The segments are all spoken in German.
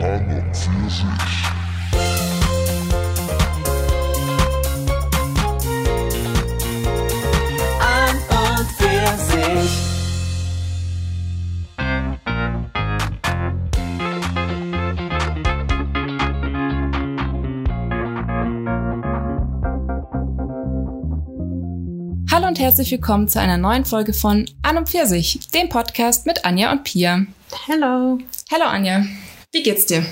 An und für sich. Hallo und herzlich willkommen zu einer neuen Folge von An und Pfirsich, dem Podcast mit Anja und Pia. Hello. Hallo Anja, wie geht's dir?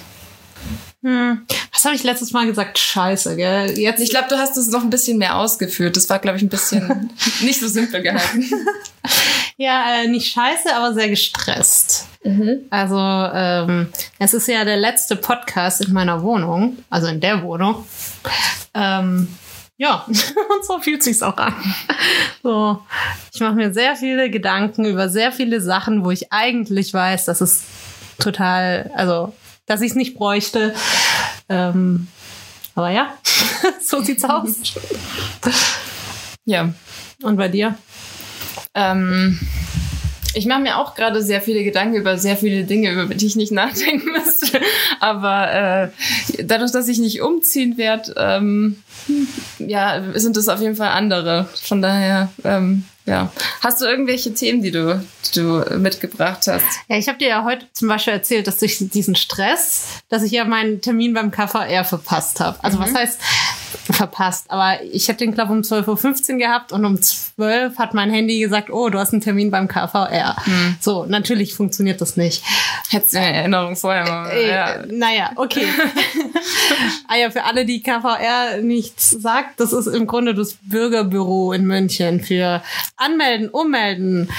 Hm. Was habe ich letztes Mal gesagt? Scheiße, gell? Jetzt Ich glaube, du hast es noch ein bisschen mehr ausgeführt. Das war, glaube ich, ein bisschen nicht so simpel gehalten. ja äh, nicht scheiße, aber sehr gestresst. Also ähm, es ist ja der letzte Podcast in meiner Wohnung, also in der Wohnung. Ähm, ja, und so fühlt sich's auch an. So, ich mache mir sehr viele Gedanken über sehr viele Sachen, wo ich eigentlich weiß, dass es total, also dass ich es nicht bräuchte. Ähm, aber ja, so sieht's aus. Ja, Und bei dir? ähm, ich mache mir auch gerade sehr viele Gedanken über sehr viele Dinge, über die ich nicht nachdenken müsste. Aber äh, dadurch, dass ich nicht umziehen werde, ähm, ja, sind es auf jeden Fall andere. Von daher, ähm, ja. Hast du irgendwelche Themen, die du, die du mitgebracht hast? Ja, ich habe dir ja heute zum Beispiel erzählt, dass durch diesen Stress, dass ich ja meinen Termin beim KVR verpasst habe. Also was heißt verpasst? Aber ich habe den, glaube um 12.15 Uhr gehabt und um 12 hat mein Handy gesagt, oh, du hast einen Termin beim KVR. So, natürlich funktioniert das nicht. Hättest du eine Erinnerung vorher mal. Äh, ja. Naja, okay. ah ja, für alle, die KVR nichts sagt, das ist im Grunde das Bürgerbüro in München für Anmelden, Ummelden,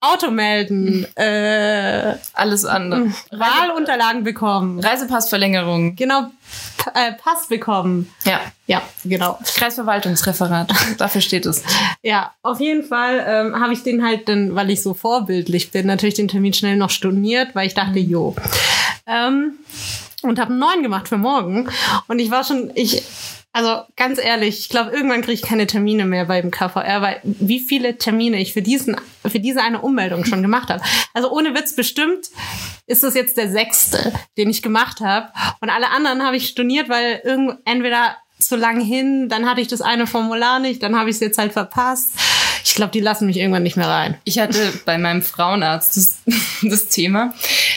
Automelden, äh, Alles andere. Wahlunterlagen bekommen. Reisepassverlängerung. Genau, äh, Pass bekommen. Ja. Ja, genau. Kreisverwaltungsreferat. Dafür steht es. Ja, auf jeden Fall ähm, habe ich den halt dann, weil ich so vorbildlich bin, natürlich den Termin schnell noch storniert, weil ich dachte, jo. Ähm, und habe einen neuen gemacht für morgen. Und ich war schon, ich, also ganz ehrlich, ich glaube, irgendwann kriege ich keine Termine mehr beim KVR, weil wie viele Termine ich für diesen, für diese eine Ummeldung schon gemacht habe. Also ohne Witz bestimmt ist das jetzt der sechste, den ich gemacht habe. Und alle anderen habe ich storniert, weil irgend, entweder zu lang hin, dann hatte ich das eine Formular nicht, dann habe ich es jetzt halt verpasst. Ich glaube, die lassen mich irgendwann nicht mehr rein. Ich hatte bei meinem Frauenarzt das, das Thema,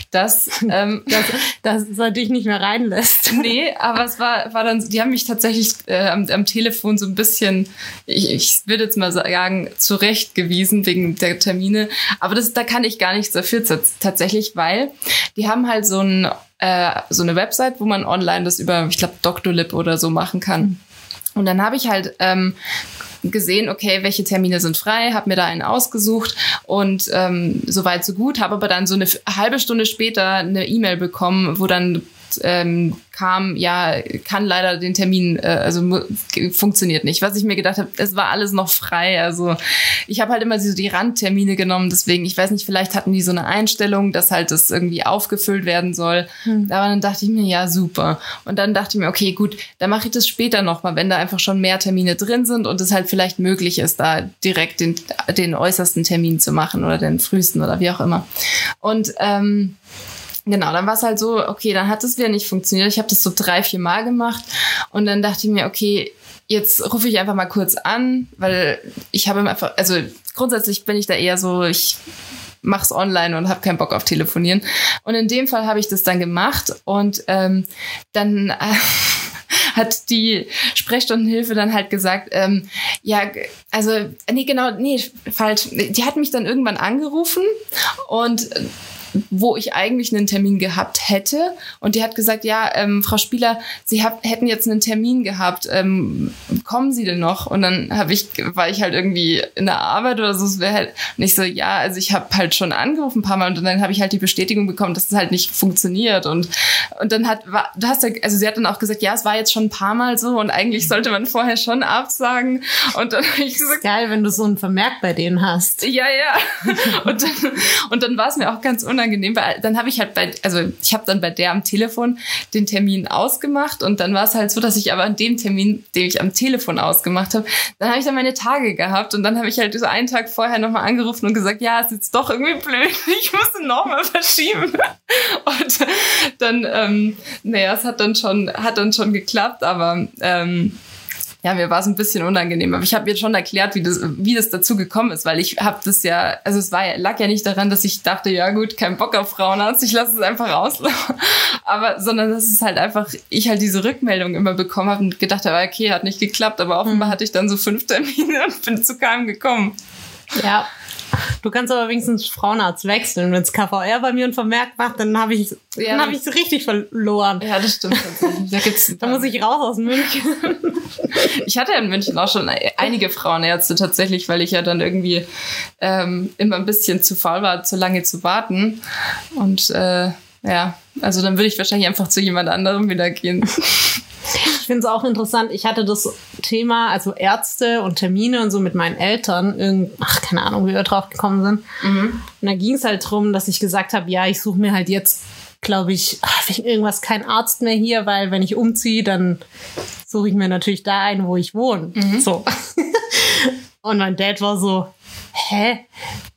dass ähm, Dass, dass er dich nicht mehr reinlässt. Nee, aber es war, war dann, die haben mich tatsächlich äh, am, am Telefon so ein bisschen, ich, ich würde jetzt mal sagen, zurechtgewiesen wegen der Termine. Aber das, da kann ich gar nichts dafür tats- tatsächlich, weil die haben halt so, ein, äh, so eine Website, wo man online das über, ich glaube, Doctolib oder so machen kann. Und dann habe ich halt ähm, gesehen, okay, welche Termine sind frei, habe mir da einen ausgesucht und ähm, so so gut, habe aber dann so eine halbe Stunde später eine E-Mail bekommen, wo dann ähm, kam, ja, kann leider den Termin, äh, also funktioniert nicht. Was ich mir gedacht habe, es war alles noch frei. Also ich habe halt immer so die Randtermine genommen, deswegen, ich weiß nicht, vielleicht hatten die so eine Einstellung, dass halt das irgendwie aufgefüllt werden soll. Aber dann dachte ich mir, ja, super. Und dann dachte ich mir, okay, gut, dann mache ich das später nochmal, wenn da einfach schon mehr Termine drin sind und es halt vielleicht möglich ist, da direkt den, den äußersten Termin zu machen oder den frühesten oder wie auch immer. Und ähm, Genau, dann war es halt so, okay, dann hat es wieder nicht funktioniert. Ich habe das so drei, vier Mal gemacht und dann dachte ich mir, okay, jetzt rufe ich einfach mal kurz an, weil ich habe einfach, also grundsätzlich bin ich da eher so, ich mach's online und habe keinen Bock auf telefonieren. Und in dem Fall habe ich das dann gemacht und ähm, dann äh, hat die Sprechstundenhilfe dann halt gesagt, ähm, ja, also, nee, genau, nee, falsch. Die hat mich dann irgendwann angerufen und wo ich eigentlich einen Termin gehabt hätte. Und die hat gesagt, ja, ähm, Frau Spieler, Sie hab, hätten jetzt einen Termin gehabt. Ähm, kommen Sie denn noch? Und dann habe ich, war ich halt irgendwie in der Arbeit oder so. Es wäre halt nicht so, ja, also ich habe halt schon angerufen ein paar Mal und dann habe ich halt die Bestätigung bekommen, dass es halt nicht funktioniert. Und und dann hat, war, du hast ja, also sie hat dann auch gesagt, ja, es war jetzt schon ein paar Mal so und eigentlich sollte man vorher schon absagen. Und dann habe ich gesagt, Geil, wenn du so einen Vermerk bei denen hast. ja, ja. Und dann, und dann war es mir auch ganz unangenehm, unangenehm, weil dann habe ich halt bei, also ich habe dann bei der am Telefon den Termin ausgemacht und dann war es halt so, dass ich aber an dem Termin, den ich am Telefon ausgemacht habe, dann habe ich dann meine Tage gehabt und dann habe ich halt so einen Tag vorher nochmal angerufen und gesagt, ja, ist jetzt doch irgendwie blöd, ich musste nochmal verschieben. Und dann, ähm, naja, es hat dann schon, hat dann schon geklappt, aber ähm, ja, mir war es ein bisschen unangenehm, aber ich habe jetzt schon erklärt, wie das, wie das dazu gekommen ist, weil ich habe das ja, also es war lag ja nicht daran, dass ich dachte, ja gut, kein Bock auf Frauenarzt, ich lasse es einfach rauslaufen, aber sondern dass es halt einfach, ich halt diese Rückmeldung immer bekommen habe und gedacht habe, okay, hat nicht geklappt, aber offenbar hatte ich dann so fünf Termine und bin zu keinem gekommen. Ja. Du kannst aber wenigstens Frauenarzt wechseln. Wenn es KVR bei mir ein Vermerk macht, dann habe ich Ja, dann habe ich richtig verloren. Ja, das stimmt tatsächlich. Da gibt's, Da muss ich raus aus München. Ich hatte ja in München auch schon einige Frauenärzte tatsächlich, weil ich ja dann irgendwie ähm, immer ein bisschen zu faul war, zu lange zu warten. Und äh, ja, also dann würde ich wahrscheinlich einfach zu jemand anderem wieder gehen. Ich finde es auch interessant. Ich hatte das Thema, also Ärzte und Termine und so mit meinen Eltern. Irgend, ach, keine Ahnung, wie wir drauf gekommen sind. Und da ging es halt drum, dass ich gesagt habe, ja, ich suche mir halt jetzt, glaube ich, wegen irgendwas keinen Arzt mehr hier, weil wenn ich umziehe, dann suche ich mir natürlich da einen, wo ich wohne. So. und mein Dad war so, hä?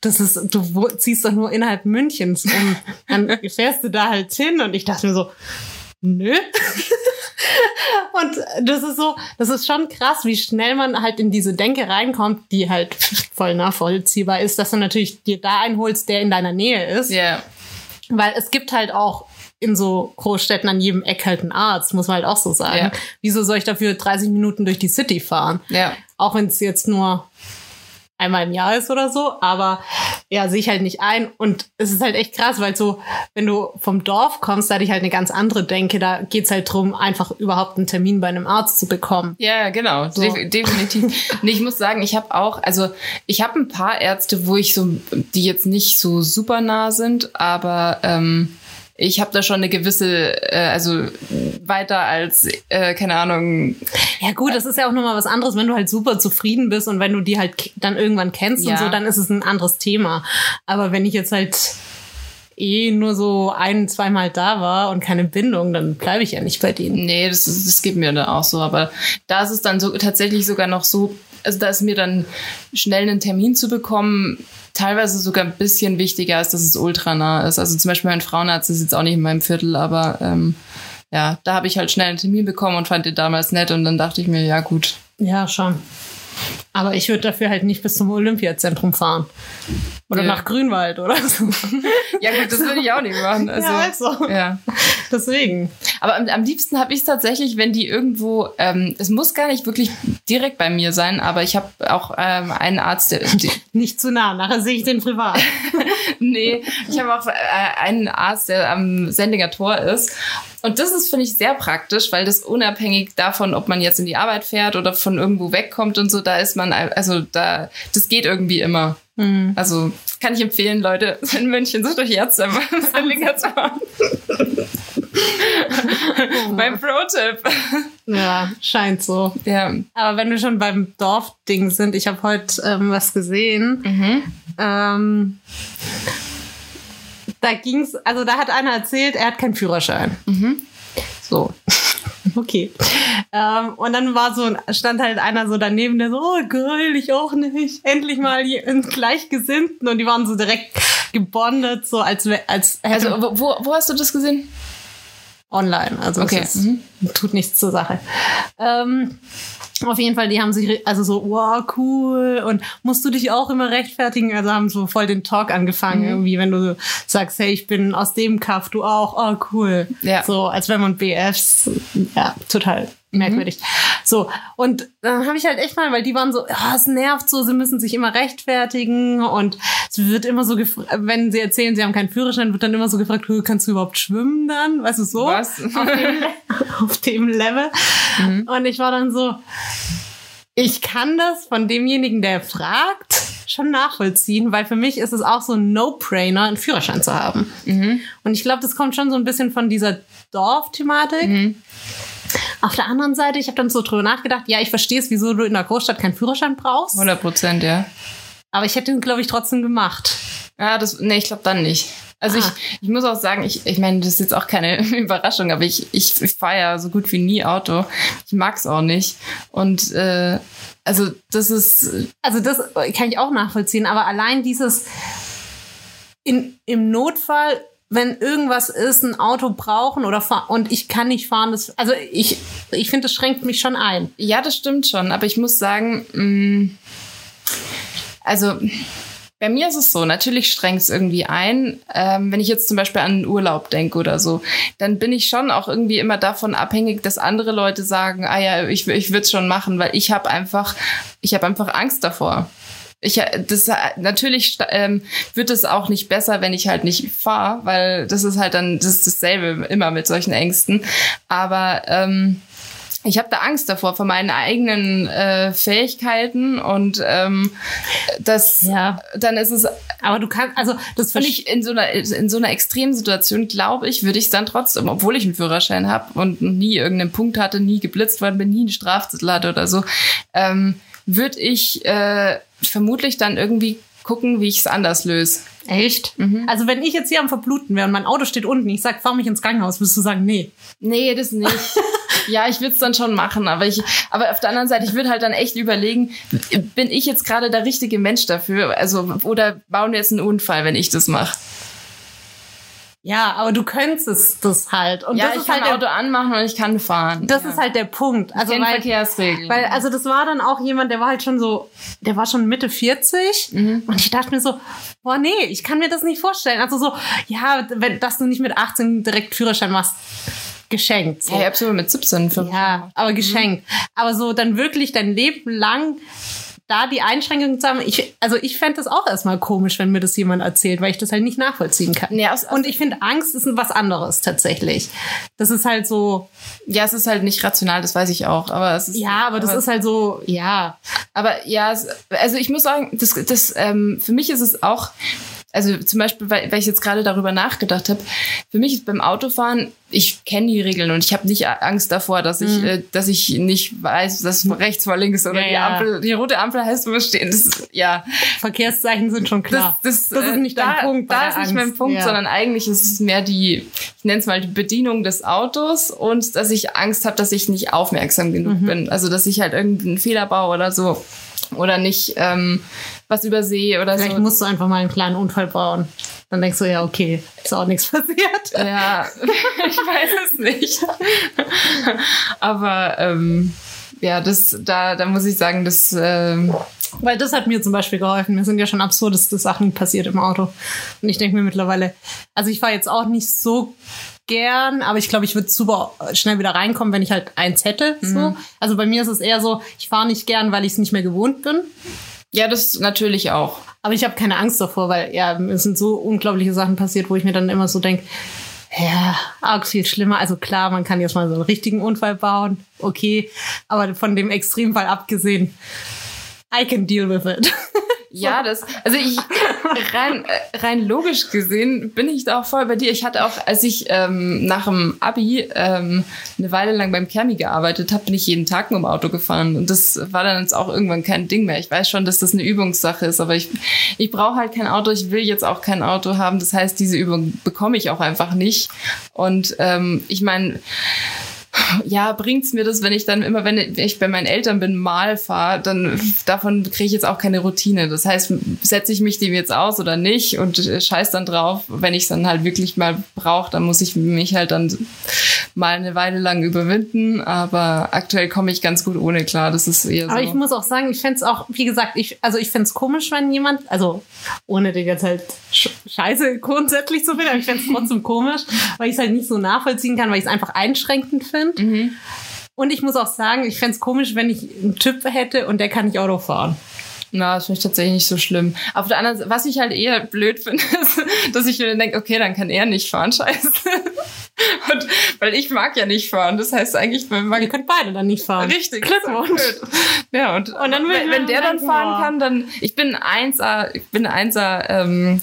Das ist, du ziehst doch nur innerhalb Münchens um. Dann fährst du da halt hin. Und ich dachte mir so, nö. Und das ist so, das ist schon krass, wie schnell man halt in diese Denke reinkommt, die halt voll nachvollziehbar ist, dass du natürlich dir da einholst, der in deiner Nähe ist. Ja. Weil es gibt halt auch in so Großstädten an jedem Eck halt einen Arzt, muss man halt auch so sagen. Ja. Wieso soll ich dafür 30 Minuten durch die City fahren? Ja. Auch wenn es jetzt nur einmal im Jahr ist oder so, aber ja, sehe ich halt nicht ein. Und es ist halt echt krass, weil so, wenn du vom Dorf kommst, da hatte ich halt eine ganz andere Denke. Da geht's halt drum, einfach überhaupt einen Termin bei einem Arzt zu bekommen. Ja, genau, So. Def definitiv. nee, ich muss sagen, ich habe auch, also ich habe ein paar Ärzte, wo ich so, die jetzt nicht so super nah sind, aber ähm, ich habe da schon eine gewisse, äh, also weiter als, äh, keine Ahnung, Ja gut, das ist ja auch nochmal was anderes, wenn du halt super zufrieden bist und wenn du die halt dann irgendwann kennst Ja. und so, dann ist es ein anderes Thema. Aber wenn ich jetzt halt eh nur so ein, zweimal da war und keine Bindung, dann bleibe ich ja nicht bei denen. Nee, das, ist, das geht mir dann auch so. Aber da ist es dann so tatsächlich sogar noch so, also da ist mir dann schnell einen Termin zu bekommen, teilweise sogar ein bisschen wichtiger, als dass es ultra nah ist. Also zum Beispiel mein Frauenarzt ist jetzt auch nicht in meinem Viertel, aber ähm, ja, da habe ich halt schnell einen Termin bekommen und fand den damals nett und dann dachte ich mir, ja gut. Ja, schon. Aber ich würde dafür halt nicht bis zum Olympiazentrum fahren. Oder Ja. nach Grünwald oder so. Ja gut, das würde ich auch nicht machen. Also, ja, also. ja. Deswegen. Aber am, am liebsten habe ich es tatsächlich, wenn die irgendwo, ähm, es muss gar nicht wirklich direkt bei mir sein, aber ich habe auch ähm, einen Arzt, der, Nicht zu nah, nachher sehe ich den privat. nee, ich habe auch äh, einen Arzt, der am Sendinger Tor ist. Und das ist, finde ich, sehr praktisch, weil das unabhängig davon, ob man jetzt in die Arbeit fährt oder von irgendwo wegkommt und so, da ist man, also da, das geht irgendwie immer. Also kann ich empfehlen, Leute, in München sucht euch Ärzte am Sendinger Tor. mein Pro-Tipp. ja, scheint so. Ja. Aber wenn wir schon beim Dorfding sind, ich habe heute ähm, was gesehen. Ähm, da ging's, also da hat einer erzählt, er hat keinen Führerschein. So. Okay. Ähm, und dann war so, stand halt einer so daneben, der so, oh geil, ich auch nicht. Endlich mal einen Gleichgesinnten. Und die waren so direkt gebondet, so als, als Also wo, wo hast du das gesehen? Online. Also Okay. es ist, tut nichts zur Sache. Ähm, auf jeden Fall, die haben sich also so, wow, cool. Und musst du dich auch immer rechtfertigen? Also haben so voll den Talk angefangen, irgendwie, wenn du so sagst, hey, ich bin aus dem Kaff, du auch, oh cool. Ja. So, als wenn man BFs, ja, total merkwürdig. So, und dann habe ich halt echt mal, weil die waren so, ja, es nervt so, sie müssen sich immer rechtfertigen und es wird immer so gefragt, wenn sie erzählen, sie haben keinen Führerschein, wird dann immer so gefragt, "Hö, kannst du überhaupt schwimmen dann? Weißt du so? Was? Auf dem, auf dem Level. Und ich war dann so, ich kann das von demjenigen, der fragt, schon nachvollziehen, weil für mich ist es auch so ein No-Brainer, einen Führerschein zu haben. Und ich glaube, das kommt schon so ein bisschen von dieser Dorfthematik. Auf der anderen Seite, ich habe dann so drüber nachgedacht, ja, ich verstehe es, wieso du in der Großstadt keinen Führerschein brauchst, 100 Prozent, ja. aber ich hätte ihn, glaube ich, trotzdem gemacht. Ja, das, nee, ich glaube dann nicht. Also Ah. ich, ich muss auch sagen, ich, ich meine, das ist jetzt auch keine Überraschung, aber ich, ich, ich fahre ja so gut wie nie Auto. Ich mag's auch nicht. Und äh, also das ist Also das kann ich auch nachvollziehen, aber allein dieses in, im Notfall, wenn irgendwas ist, ein Auto brauchen oder und ich kann nicht fahren, das, also ich, ich finde, das schränkt mich schon ein. Ja, das stimmt schon, aber ich muss sagen, mh, also bei mir ist es so, natürlich strengt es irgendwie ein. Ähm, wenn ich jetzt zum Beispiel an den Urlaub denke oder so, dann bin ich schon auch irgendwie immer davon abhängig, dass andere Leute sagen, ah ja, ich, ich würde es schon machen, weil ich habe einfach, ich habe einfach Angst davor. Ich, das, natürlich sta- ähm, wird es auch nicht besser, wenn ich halt nicht fahre, weil das ist halt dann das ist dasselbe immer mit solchen Ängsten. Aber ähm, ich habe da Angst davor, vor meinen eigenen äh, Fähigkeiten und ähm, das, Ja. dann ist es, Aber du kannst, also das finde ich, in so einer, in so einer extremen Situation, glaube ich, würde ich es dann trotzdem, obwohl ich einen Führerschein habe und nie irgendeinen Punkt hatte, nie geblitzt worden bin, nie einen Strafzettel hatte oder so, ähm, würde ich äh, vermutlich dann irgendwie gucken, wie ich es anders löse. Echt? Also wenn ich jetzt hier am Verbluten wäre und mein Auto steht unten, ich sag, fahr mich ins Krankenhaus, würdest du sagen, nee. Nee, das nicht. ja, ich würde es dann schon machen, aber ich, aber auf der anderen Seite, ich würde halt dann echt überlegen, bin ich jetzt gerade der richtige Mensch dafür? Also, oder bauen wir jetzt einen Unfall, wenn ich das mache? Ja, aber du könntest das halt. Und Ja, das ich ist kann halt der Auto anmachen und ich kann fahren. Das ja. ist halt der Punkt. Also weil, Verkehrsregeln. weil, also das war dann auch jemand, der war halt schon so, der war schon Mitte 40 Mhm. und ich dachte mir so, boah, nee, ich kann mir das nicht vorstellen. Also so, ja, wenn, dass du nicht mit 18 direkt Führerschein machst, geschenkt. So. ja, immer mit 17 für Ja, aber geschenkt. Aber so dann wirklich dein Leben lang da die Einschränkungen zu haben, ich, also ich fände das auch erstmal komisch, wenn mir das jemand erzählt, weil ich das halt nicht nachvollziehen kann. Nee, aus- aus- Und ich finde, Angst ist was anderes tatsächlich. Das ist halt so, Ja, es ist halt nicht rational, das weiß ich auch, aber es ist ja, aber das ist halt so, ja. Aber ja, also ich muss sagen, das, das, ähm, für mich ist es auch, also zum Beispiel, weil, weil ich jetzt gerade darüber nachgedacht habe, für mich ist beim Autofahren, ich kenne die Regeln und ich habe nicht Angst davor, dass ich, äh, dass ich nicht weiß, dass rechts vor links oder Ja, die ja. Ampel, die rote Ampel heißt wo wir stehen. Das, ja, Verkehrszeichen sind schon das, klar. das, das ist äh, nicht da, dein Punkt. Da ist nicht Angst. mein Punkt, ja. sondern eigentlich ist es mehr die, ich nenne es mal die Bedienung des Autos und dass ich Angst habe, dass ich nicht aufmerksam genug Mhm. bin. Also dass ich halt irgendeinen Fehler baue oder so. Oder nicht ähm, was übersehe oder Vielleicht so. musst du einfach mal einen kleinen Unfall bauen. Dann denkst du, ja, okay, ist auch nichts passiert. Ja, ich weiß es nicht. Aber ähm, ja, das, da, da muss ich sagen, das ähm, Weil das hat mir zum Beispiel geholfen. Mir sind ja schon absurdeste Sachen passiert im Auto. Und ich denke mir mittlerweile, also ich fahre jetzt auch nicht so gern, aber ich glaube, ich würde super schnell wieder reinkommen, wenn ich halt eins hätte. So. Also bei mir ist es eher so, ich fahre nicht gern, weil ich es nicht mehr gewohnt bin. Ja, das natürlich auch. Aber ich habe keine Angst davor, weil ja, es sind so unglaubliche Sachen passiert, wo ich mir dann immer so denke, ja, arg viel schlimmer. Also klar, man kann jetzt mal so einen richtigen Unfall bauen, okay, aber von dem Extremfall abgesehen, I can deal with it. Ja, das, also ich, rein, äh, rein logisch gesehen bin ich da auch voll bei dir. Ich hatte auch, als ich ähm, nach dem Abi ähm, eine Weile lang beim Kermi gearbeitet habe, bin ich jeden Tag mit dem Auto gefahren. Und das war dann jetzt auch irgendwann kein Ding mehr. Ich weiß schon, dass das eine Übungssache ist, aber ich, ich brauche halt kein Auto. Ich will jetzt auch kein Auto haben. Das heißt, diese Übung bekomme ich auch einfach nicht. Und ähm, ich meine, ja, bringt's mir das, wenn ich dann immer, wenn ich bei meinen Eltern bin, mal fahre, dann davon kriege ich jetzt auch keine Routine. Das heißt, setze ich mich dem jetzt aus oder nicht und äh, scheiß dann drauf. Wenn ich es dann halt wirklich mal brauche, dann muss ich mich halt dann mal eine Weile lang überwinden. Aber aktuell komme ich ganz gut ohne klar. Das ist eher so. Aber ich muss auch sagen, ich fänd's auch, wie gesagt, ich, also ich fänd's komisch, wenn jemand, also ohne den jetzt halt sch scheiße grundsätzlich zu finden, aber ich fänd's trotzdem komisch, weil ich es halt nicht so nachvollziehen kann, weil ich es einfach einschränkend finde. Und ich muss auch sagen, ich fänd's komisch, wenn ich einen Typ hätte und der kann nicht Auto fahren. Na, das finde ich tatsächlich nicht so schlimm. Auf der anderen Seite, was ich halt eher blöd finde, ist, dass ich mir denke, okay, dann kann er nicht fahren, scheiße. Und, weil ich mag ja nicht fahren. Das heißt eigentlich, wenn man Ihr könnt beide dann nicht fahren. Richtig. Glückwunsch. Ja, und, Und dann wenn, wenn der dann fahren kann, dann, ich bin Einser, ich bin Einser, ähm,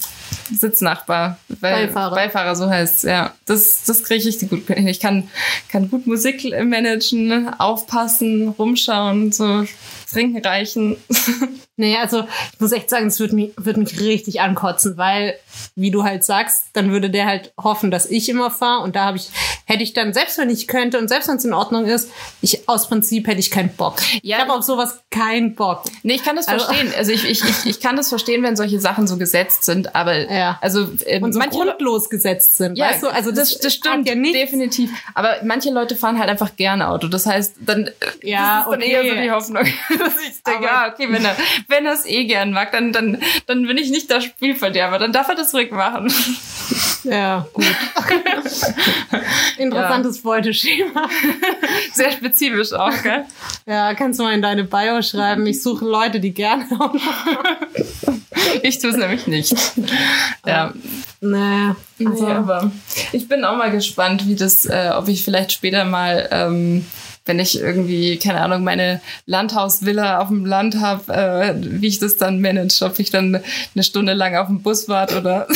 Sitznachbar. Weil, Beifahrer. Beifahrer, so heißt ja. Das, das kriege ich richtig gut hin. Ich kann, kann gut Musik managen, aufpassen, rumschauen, so trinken reichen. Nee, also ich muss echt sagen, es würde mich, würd mich richtig ankotzen, weil, wie du halt sagst, dann würde der halt hoffen, dass ich immer fahre und da habe ich, hätte ich dann, selbst wenn ich könnte und selbst wenn es in Ordnung ist, ich aus Prinzip hätte ich keinen Bock. Ja. ich habe auf sowas keinen Bock. Nee, ich kann das Also- verstehen. Also ich, ich, ich, ich kann das verstehen, wenn solche Sachen so gesetzt sind, aber Ja. also ähm, Und so manche grundlos gesetzt sind, Ja, weißt du? Also das, das, das stimmt ja nichts. definitiv. Aber manche Leute fahren halt einfach gerne Auto. Das heißt, dann äh, Ja, das ist dann okay. eher so die Hoffnung, dass ich denke, ah, okay, wenn er wenn er es eh gern mag, dann dann dann bin ich nicht das Spielverderber. Dann darf er das ruhig machen. Ja, gut. Interessantes Beuteschema. Sehr spezifisch auch, gell? Ja, kannst du mal in deine Bio schreiben. Ich suche Leute, die gerne Auto Ich tue es nämlich nicht. Ja, Nee, also, also, aber ich bin auch mal gespannt, wie das, äh, ob ich vielleicht später mal, ähm, wenn ich irgendwie, keine Ahnung, meine Landhausvilla auf dem Land habe, äh, wie ich das dann manage, ob ich dann eine Stunde lang auf dem Bus warte oder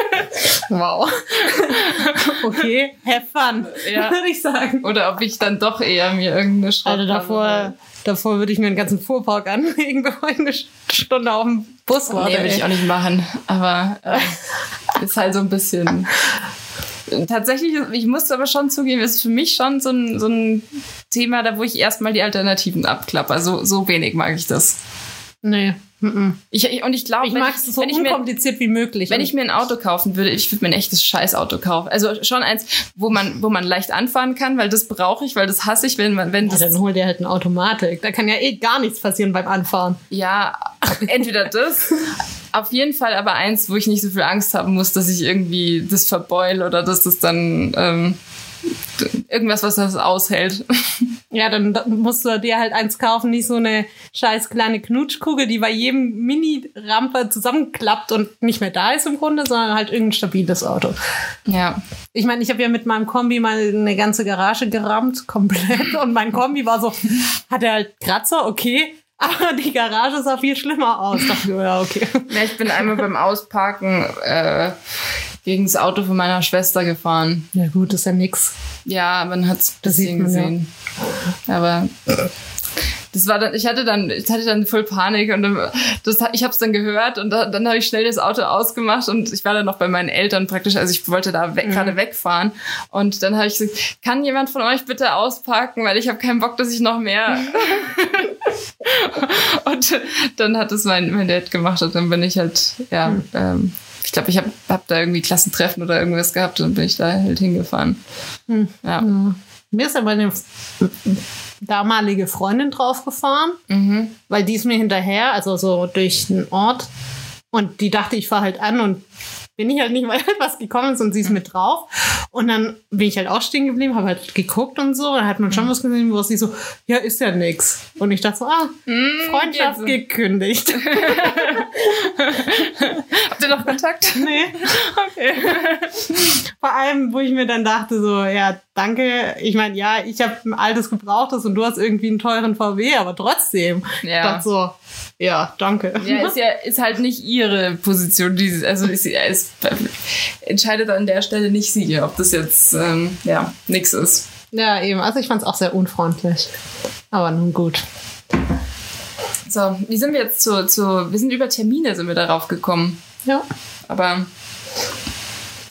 wow. okay, have fun, Ja. würde ich sagen. oder ob ich dann doch eher mir irgendeine Schrott Also davor, davor würde ich mir einen ganzen Fuhrpark anlegen, bevor ich eine Stunde auf dem Bus warte. Nee, würde ich auch nicht machen. Aber äh, ist halt so ein bisschen. Tatsächlich, ich muss aber schon zugeben, ist für mich schon so ein, so ein Thema, da wo ich erstmal die Alternativen abklappe. So, so wenig mag ich das. Nee. Ich, ich, und ich glaube, Ich ich, es so ich mir, unkompliziert wie möglich. wenn ich mir ein Auto kaufen würde, ich würde mir ein echtes Scheißauto kaufen. Also schon eins, wo man, wo man leicht anfahren kann, weil das brauche ich, weil das hasse ich, wenn man, wenn ja, das dann hol dir halt eine Automatik. Da kann ja eh gar nichts passieren beim Anfahren. Ja, entweder das, auf jeden Fall aber eins, wo ich nicht so viel Angst haben muss, dass ich irgendwie das verbeul oder dass das dann ähm, irgendwas, was das aushält. Ja, dann da- musst du dir halt eins kaufen, nicht so eine scheiß kleine Knutschkugel, die bei jedem Mini-Rampe zusammenklappt und nicht mehr da ist im Grunde, sondern halt irgendein stabiles Auto. Ja. Ich meine, ich habe ja mit meinem Kombi mal eine ganze Garage gerammt, komplett. Und mein Kombi war so, hatte halt Kratzer, okay. Aber die Garage sah viel schlimmer aus. Dachte ich, ja, okay. ja. Ich bin einmal beim Ausparken äh, gegen das Auto von meiner Schwester gefahren. Ja gut, ist ja nix. Ja, man hat es bisschen man, ja. gesehen. Aber das war dann, ich hatte dann, ich hatte dann voll Panik und dann, das, ich habe es dann gehört und da, dann habe ich schnell das Auto ausgemacht und ich war dann noch bei meinen Eltern praktisch, also ich wollte da weg, gerade wegfahren und dann habe ich gesagt, kann jemand von euch bitte ausparken, weil ich habe keinen Bock, dass ich noch mehr und dann hat es mein, mein Dad gemacht und dann bin ich halt, ja, ähm, ich glaube, ich habe hab da irgendwie Klassentreffen oder irgendwas gehabt und bin ich da halt hingefahren. Ja. Mir ist aber eine damalige Freundin draufgefahren, weil die ist mir hinterher, also so durch den Ort. Und die dachte, ich fahre halt an und bin ich halt nicht weiter was gekommen ist und sie ist mit drauf. Und dann bin ich halt auch stehen geblieben, habe halt geguckt und so. Und dann hat man schon was gesehen, wo sie so, ja, ist ja nix. Und ich dachte so, ah, Freundschaft jetzt. gekündigt. Habt ihr noch Kontakt? nee. Vor allem, wo ich mir dann dachte, so, ja, danke. Ich meine, ja, ich habe ein altes Gebrauchtes und du hast irgendwie einen teuren VW, aber trotzdem. Ja. Ich dachte so, ja, danke. Ja, ist ja ist halt nicht ihre Position. Die, also ist, ist, entscheidet an der Stelle nicht sie, ob das jetzt ähm, ja nix ist. Ja, eben. Also ich fand es auch sehr unfreundlich. Aber nun gut. So, wie sind wir jetzt zu, zu wir sind über Termine sind wir darauf gekommen. Ja. Aber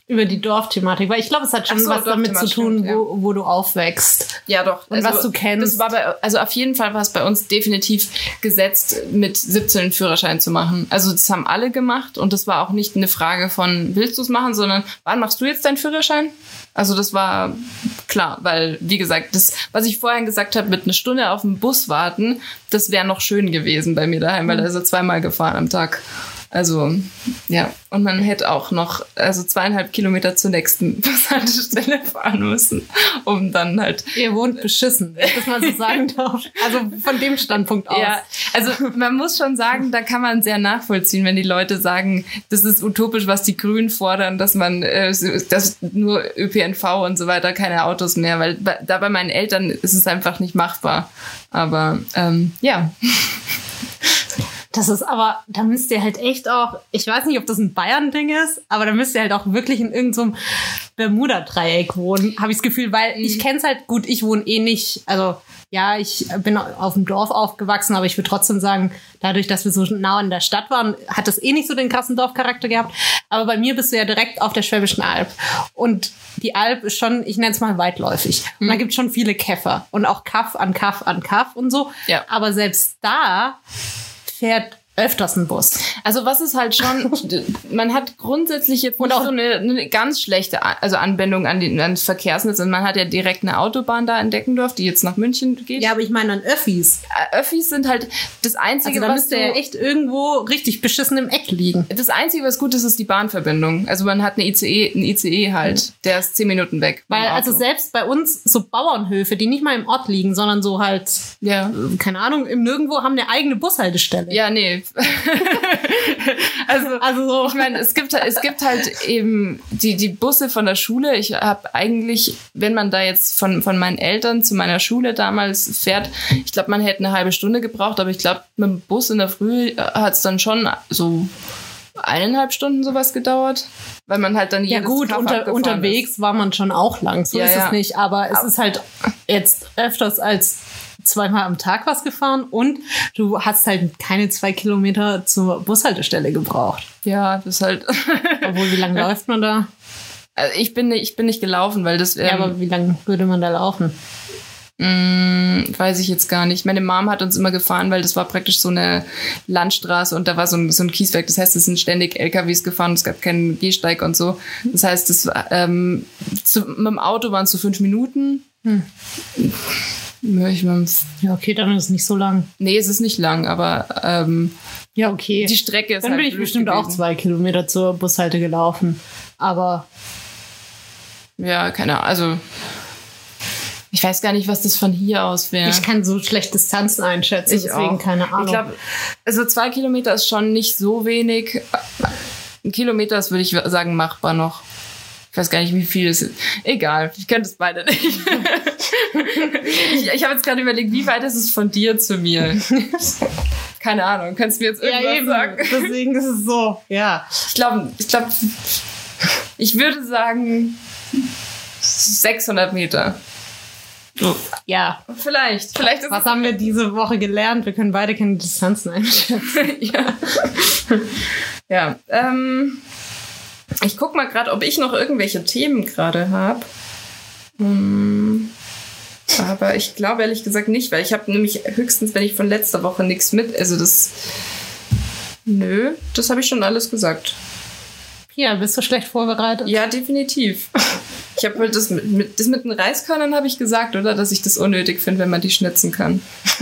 Über die Dorfthematik, weil ich glaube, es hat schon so, was damit zu tun, stimmt, wo, wo du aufwächst. ja doch. Und was du kennst. Das war bei, also auf jeden Fall war es bei uns definitiv gesetzt, mit 17 einen Führerschein zu machen. Also das haben alle gemacht und das war auch nicht eine Frage von, willst du es machen, sondern wann machst du jetzt deinen Führerschein? Also das war klar, weil wie gesagt, das, was ich vorhin gesagt habe, mit einer Stunde auf dem Bus warten, das wäre noch schön gewesen bei mir daheim, weil da ist er zweimal gefahren am Tag. Also, ja. Und man hätte auch noch, also zweieinhalb Kilometer zur nächsten Bushaltestelle fahren müssen, um dann halt Ihr wohnt beschissen, wenn ich das mal so sagen darf. Also von dem Standpunkt aus. Ja, also man muss schon sagen, da kann man sehr nachvollziehen, wenn die Leute sagen, das ist utopisch, was die Grünen fordern, dass man, äh, dass nur ÖPNV und so weiter, keine Autos mehr, weil da bei meinen Eltern ist es einfach nicht machbar. Aber ähm, ja, Das ist aber, da müsst ihr halt echt auch, ich weiß nicht, ob das ein Bayern-Ding ist, aber da müsst ihr halt auch wirklich in irgendeinem so Bermuda-Dreieck wohnen, habe ich das Gefühl, weil ich kenne es halt gut, ich wohne eh nicht, also ja, ich bin auf dem Dorf aufgewachsen, aber ich würde trotzdem sagen, dadurch, dass wir so nah in der Stadt waren, hat das eh nicht so den krassen Dorfcharakter gehabt. Aber bei mir bist du ja direkt auf der Schwäbischen Alb. Und die Alb ist schon, ich nenne es mal weitläufig. Und da gibt es schon viele Käfer. Und auch Kaff an Kaff an Kaff und so. Ja. Aber selbst da fährt öfters ein Bus. Also was ist halt schon, man hat grundsätzlich jetzt nicht auch- so eine, eine ganz schlechte also Anbindung an, den, an das Verkehrsnetz. Und man hat ja direkt eine Autobahn da in Deckendorf, die jetzt nach München geht. Ja, aber ich meine an Öffis. Äh, Öffis sind halt das Einzige, Also da was müsste ja echt irgendwo richtig beschissen im Eck liegen. das Einzige, was gut ist, ist die Bahnverbindung. Also man hat eine ICE, einen ICE halt, der ist zehn Minuten weg. Weil also selbst bei uns so Bauernhöfe, die nicht mal im Ort liegen, sondern so halt, ja. äh, keine Ahnung, im Nirgendwo haben eine eigene Bushaltestelle. Ja, nee. also, Also so. ich meine, es gibt, es gibt halt eben die, die Busse von der Schule. Ich habe eigentlich, wenn man da jetzt von, von meinen Eltern zu meiner Schule damals fährt, ich glaube, man hätte eine halbe Stunde gebraucht, aber ich glaube, mit dem Bus in der Früh hat es dann schon so eineinhalb Stunden sowas gedauert, weil man halt dann Ja gut, unter, unterwegs ist. war man schon auch lang. So Ja, ist ja. es nicht. Aber es ist halt jetzt öfters als zweimal am Tag was gefahren und du hast halt keine zwei Kilometer zur Bushaltestelle gebraucht. Ja, das ist halt. Obwohl, wie lange läuft man da? Also ich bin nicht, ich bin nicht gelaufen, weil das ähm, Ja, aber wie lange würde man da laufen? Mm, weiß ich jetzt gar nicht. Meine Mom hat uns immer gefahren, weil das war praktisch so eine Landstraße und da war so ein, so ein Kieswerk. Das heißt, es sind ständig LKWs gefahren, es gab keinen Gehsteig und so. Das heißt, das war, ähm, zu, mit dem Auto waren es so fünf Minuten. Ja, ich mein, Ja, okay, dann ist es nicht so lang. nee, es ist nicht lang, aber ähm, Ja, okay. die Strecke ist dann halt bin ich bestimmt auch gewesen. zwei Kilometer zur Bushalte gelaufen. Aber Ja, keine Ahnung. Also ich weiß gar nicht, was das von hier aus wäre. ich kann so schlecht Distanzen einschätzen, deswegen auch. keine Ahnung. Ich glaube, also zwei Kilometer ist schon nicht so wenig. Ein Kilometer ist, würde ich sagen, machbar noch. Ich weiß gar nicht, wie viel es ist. Egal, ich könnte es beide nicht. ich ich habe jetzt gerade überlegt, wie weit ist es von dir zu mir? Keine Ahnung, kannst du mir jetzt irgendwas sagen? Deswegen ist es so, ja. Ich glaube, ich glaube, ich würde sagen 600 Meter. Ja. Vielleicht, vielleicht Was haben wir diese Woche gelernt? Wir können beide keine Distanzen einschätzen. ja. ja. Ähm, ich guck mal gerade, ob ich noch irgendwelche Themen gerade habe. Hm, aber ich glaube ehrlich gesagt nicht, weil ich habe nämlich höchstens, wenn ich von letzter Woche nichts mit, also das. Nö, das habe ich schon alles gesagt. Ja, bist du schlecht vorbereitet? Ja, definitiv. Ich habe das mit, mit, das mit den Reiskörnern habe ich gesagt, oder? Dass ich das unnötig finde, wenn man die schnitzen kann.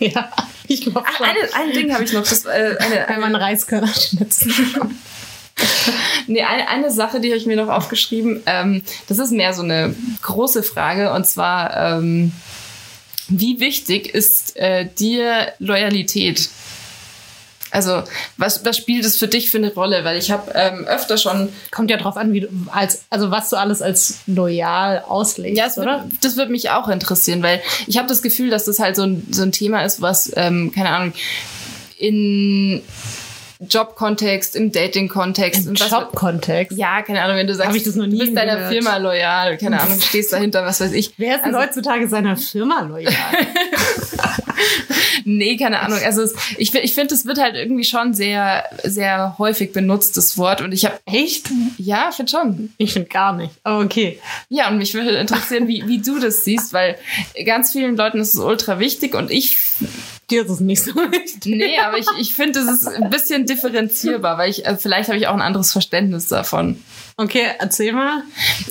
Ja, ich glaube Ach, schon. eine, ein Ding habe ich noch. Das, äh, eine, Wenn man Reiskörner schnitzen. Nee, eine, eine Sache, die habe ich mir noch aufgeschrieben. Ähm, das ist mehr so eine große Frage. Und zwar, ähm, wie wichtig ist äh, dir Loyalität? Also, was, was spielt es für dich für eine Rolle? Weil ich habe ähm, öfter schon, Kommt ja drauf an, wie du als, also was du alles als loyal auslegst, ja, es oder? wird, das würde mich auch interessieren, weil ich habe das Gefühl, dass das halt so ein, so ein Thema ist, was, ähm, keine Ahnung, in Jobkontext, im Dating-Kontext, Im Jobkontext. Ja, keine Ahnung, wenn du sagst, Hab ich das noch nie du bist deiner gehört. Firma loyal, keine Ahnung, stehst dahinter, was weiß ich. Wer ist denn Also- heutzutage seiner Firma loyal? Nee, keine Ahnung. Also es, ich, ich finde, es wird halt irgendwie schon sehr, sehr häufig benutzt, das Wort. Und ich habe, Echt? ja, finde schon. Ich finde gar nicht. Aber okay. Ja, und mich würde interessieren, wie, wie du das siehst, weil ganz vielen Leuten ist es ultra wichtig und ich, Dir ist es nicht so wichtig. nee, aber ich, ich finde, es ist ein bisschen differenzierbar, weil ich, äh, vielleicht habe ich auch ein anderes Verständnis davon. Okay, erzähl mal.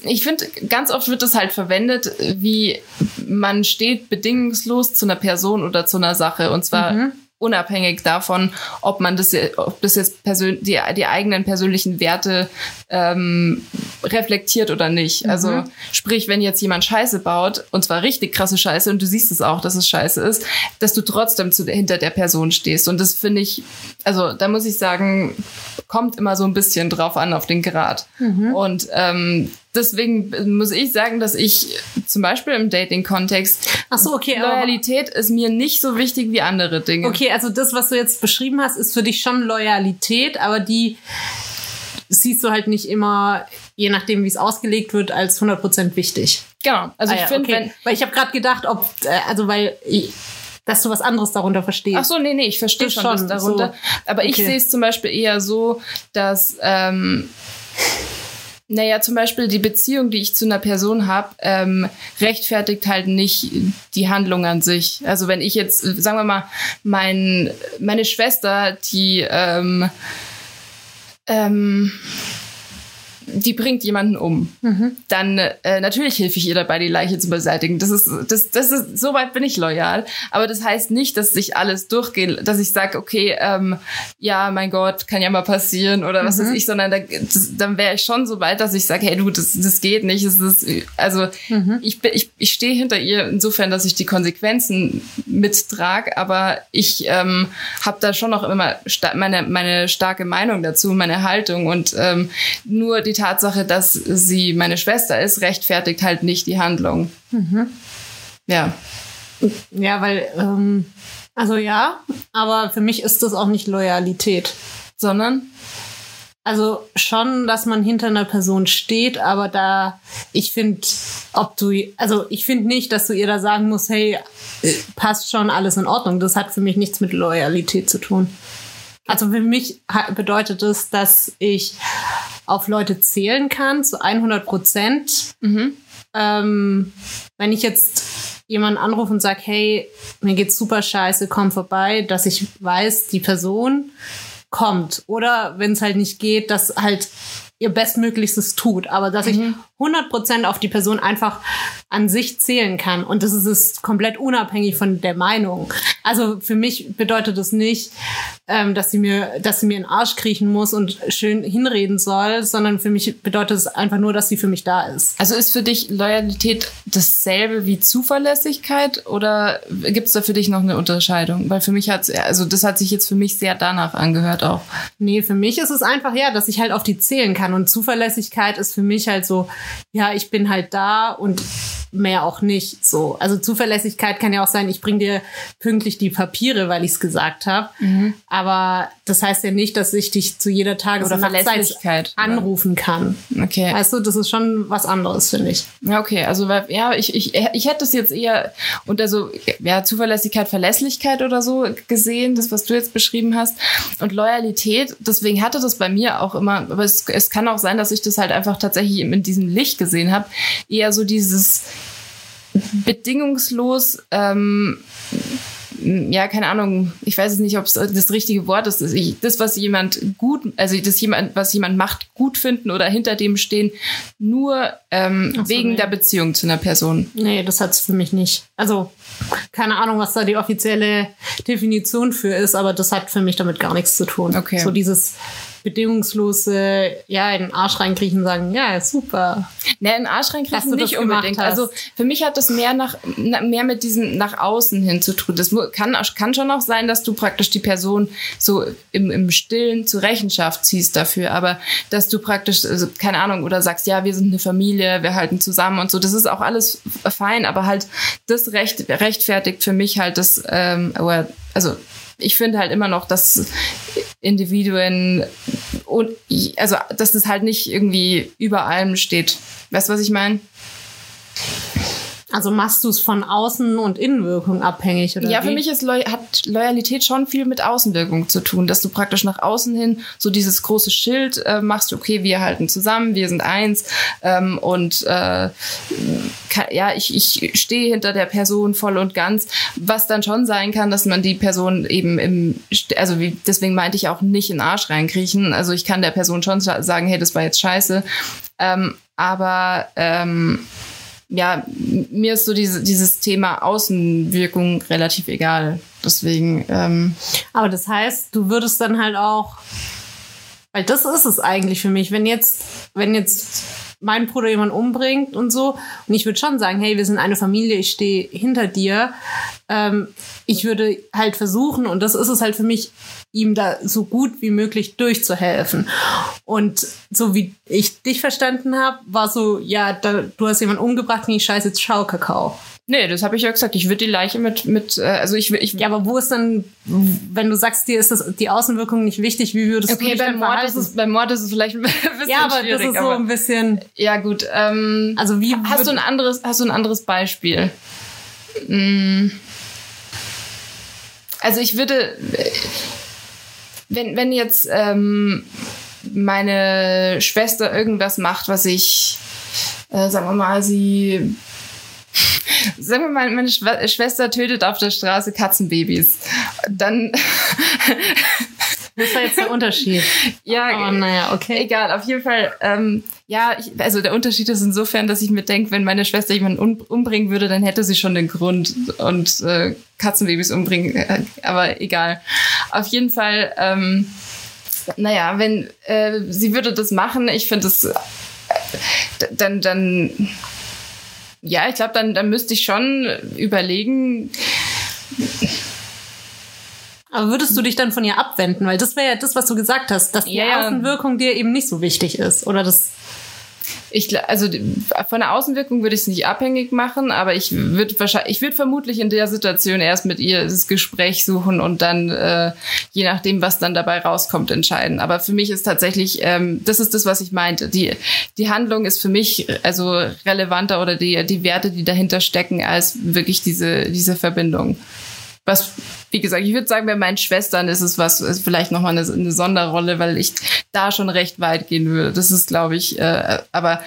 Ich finde, ganz oft wird es halt verwendet, wie man steht bedingungslos zu einer Person oder zu einer Sache. Und zwar unabhängig davon, ob man das, ob das jetzt persön die, die eigenen persönlichen Werte ähm, reflektiert oder nicht. Also sprich, wenn jetzt jemand Scheiße baut, und zwar richtig krasse Scheiße, und du siehst es auch, dass es Scheiße ist, dass du trotzdem zu, hinter der Person stehst. Und das finde ich, also da muss ich sagen, kommt immer so ein bisschen drauf an, auf den Grad. Und ähm, deswegen muss ich sagen, dass ich zum Beispiel im Dating-Kontext Ach so, okay, Loyalität ist mir nicht so wichtig wie andere Dinge. Okay, also das, was du jetzt beschrieben hast, ist für dich schon Loyalität, aber die siehst du halt nicht immer, je nachdem, wie es ausgelegt wird, als 100% wichtig. Genau. Also Ah ich ja, finde, okay. Weil ich habe gerade gedacht, ob, äh, also weil, ich, dass du was anderes darunter verstehst. Ach so, nee, nee, ich verstehe schon, das darunter. so. Aber ich Okay. sehe es zum Beispiel eher so, dass, ähm, naja, zum Beispiel die Beziehung, die ich zu einer Person habe, ähm, rechtfertigt halt nicht die Handlung an sich. Also wenn ich jetzt, sagen wir mal, mein, meine Schwester, die ähm, ähm, die bringt jemanden um, dann äh, natürlich helfe ich ihr dabei, die Leiche zu beseitigen. Das ist, das, das ist, so weit bin ich loyal. Aber das heißt nicht, dass ich alles durchgehe, dass ich sage, okay, ähm, ja, mein Gott, kann ja mal passieren oder was weiß ich, sondern da, das, dann wäre ich schon so weit, dass ich sage, hey du, das, das geht nicht. Es ist, also ich, bin, ich, ich stehe hinter ihr insofern, dass ich die Konsequenzen mittrage, aber ich ähm, habe da schon noch immer meine, meine starke Meinung dazu, meine Haltung und ähm, nur die Tatsache, dass sie meine Schwester ist, rechtfertigt halt nicht die Handlung. Ja. Ja, weil, ähm, also ja, aber für mich ist das auch nicht Loyalität. Sondern? Also schon, dass man hinter einer Person steht, aber da, ich finde, ob du, also ich finde nicht, dass du ihr da sagen musst, hey, äh, passt schon, alles in Ordnung. Das hat für mich nichts mit Loyalität zu tun. Also für mich bedeutet es, dass ich auf Leute zählen kann zu 100 Prozent. Ähm, wenn ich jetzt jemanden anrufe und sage, hey, mir geht's super scheiße, komm vorbei, dass ich weiß, die Person kommt. Oder wenn es halt nicht geht, dass halt ihr Bestmöglichstes tut. Aber dass ich 100% auf die Person einfach an sich zählen kann. Und das ist es komplett unabhängig von der Meinung. Also für mich bedeutet es nicht, ähm, dass sie mir, dass sie mir in den Arsch kriechen muss und schön hinreden soll, sondern für mich bedeutet es einfach nur, dass sie für mich da ist. Also ist für dich Loyalität dasselbe wie Zuverlässigkeit oder gibt es da für dich noch eine Unterscheidung? Weil für mich hat also das hat sich jetzt für mich sehr danach angehört auch. Nee, für mich ist es einfach, ja, dass ich halt auf die zählen kann. Und Zuverlässigkeit ist für mich halt so, ja, ich bin halt da und mehr auch nicht so. Also Zuverlässigkeit kann ja auch sein, ich bring dir pünktlich die Papiere, weil ich es gesagt habe. Aber das heißt ja nicht, dass ich dich zu jeder Tages- Oder Verlässlichkeit, anrufen kann. Okay. Weißt du, das ist schon was anderes, finde ich. Ja, okay, also weil- ja, ich, ich, ich hätte es jetzt eher unter so ja, Zuverlässigkeit, Verlässlichkeit oder so gesehen, das, was du jetzt beschrieben hast. Und Loyalität, deswegen hatte das bei mir auch immer, aber es, es kann auch sein, dass ich das halt einfach tatsächlich in diesem Licht gesehen habe, eher so dieses bedingungslos ähm, ja, keine Ahnung, ich weiß es nicht, ob es das richtige Wort ist. Ich- Das, was jemand gut, also das jemand, was jemand macht, gut finden oder hinter dem stehen, nur ähm, so, wegen nee. der Beziehung zu einer Person. Nee, das hat's für mich nicht. Also, keine Ahnung, was da die offizielle Definition für ist, aber das hat für mich damit gar nichts zu tun. Okay. So dieses bedingungslose, ja, in den Arsch reinkriechen sagen, ja, super. Ne, in den Arsch das nicht unbedingt. Also für mich hat das mehr nach na- mehr mit diesem nach außen hin zu tun. Das kann, kann schon auch sein, dass du praktisch die Person so im, im Stillen zur Rechenschaft ziehst dafür, aber dass du praktisch, also, keine Ahnung, oder sagst, ja, wir sind eine Familie, wir halten zusammen und so, das ist auch alles fein, aber halt das recht, rechtfertigt für mich halt das, ähm, also ich finde halt immer noch, dass Individuen und also dass das halt nicht irgendwie über allem steht. Weißt du, was ich meine? Also machst du es von Außen- und Innenwirkung abhängig, oder Ja, wie? für mich ist Loy hat Loyalität schon viel mit Außenwirkung zu tun, dass du praktisch nach außen hin so dieses große Schild äh, machst, okay, wir halten zusammen, wir sind eins ähm, und äh, ka- ja, ich, ich stehe hinter der Person voll und ganz, was dann schon sein kann, dass man die Person eben im, also wie, deswegen meinte ich auch nicht in den Arsch reinkriechen, also ich kann der Person schon sa- sagen, hey, das war jetzt scheiße, ähm, aber ähm, ja, mir ist so diese, dieses Thema Außenwirkung relativ egal. Deswegen, ähm, Aber das heißt, du würdest dann halt auch, weil das ist es eigentlich für mich, wenn jetzt, wenn jetzt mein Bruder jemand umbringt und so, und ich würde schon sagen, hey, wir sind eine Familie, ich stehe hinter dir, ähm, ich würde halt versuchen, und das ist es halt für mich, ihm da so gut wie möglich durchzuhelfen. Und so wie ich dich verstanden habe, war so, ja, da, du hast jemanden umgebracht, nee, scheiße, jetzt schau Kakao. Nee, das habe ich ja gesagt. Ich würde die Leiche mit, mit, äh, also ich, ich Ja, aber wo ist dann, wenn du sagst, dir ist das, die Außenwirkung nicht wichtig, wie würdest du Okay, dich beim Mord, ist es, beim Mord ist es vielleicht ein bisschen ja, aber das ist so ein bisschen, ja, gut. Ähm, also wie hast du ein anderes, hast du ein anderes Beispiel? Mm. Also ich würde, wenn, wenn jetzt ähm, meine Schwester irgendwas macht, was ich, äh, sagen wir mal, sie Sagen wir mal, meine Schwe Schwester tötet auf der Straße Katzenbabys. Dann, was ist da jetzt der Unterschied? ja, Oh, naja, okay. Egal, auf jeden Fall, ähm, ja, ich, also der Unterschied ist insofern, dass ich mir denke, wenn meine Schwester jemanden um, umbringen würde, dann hätte sie schon den Grund und äh, Katzenbabys umbringen, äh, aber egal. Auf jeden Fall, ähm, naja, wenn äh, sie würde das machen, ich finde es, äh, dann, dann, ja, ich glaube, dann, dann müsste ich schon überlegen, Aber würdest du dich dann von ihr abwenden? Weil das wäre ja das, was du gesagt hast, dass die Ja. Außenwirkung dir eben nicht so wichtig ist. Oder das, Ich, also von der Außenwirkung würde ich es nicht abhängig machen, aber ich würde wahrscheinlich, ich würde vermutlich in der Situation erst mit ihr das Gespräch suchen und dann äh, je nachdem, was dann dabei rauskommt, entscheiden. Aber für mich ist tatsächlich, ähm, das ist das, was ich meinte. Die die Handlung ist für mich also relevanter oder die die Werte, die dahinter stecken, als wirklich diese diese Verbindung. Was, wie gesagt, ich würde sagen, bei meinen Schwestern ist es was, ist vielleicht nochmal eine, eine Sonderrolle, weil ich da schon recht weit gehen würde. Das ist, glaube ich, äh, aber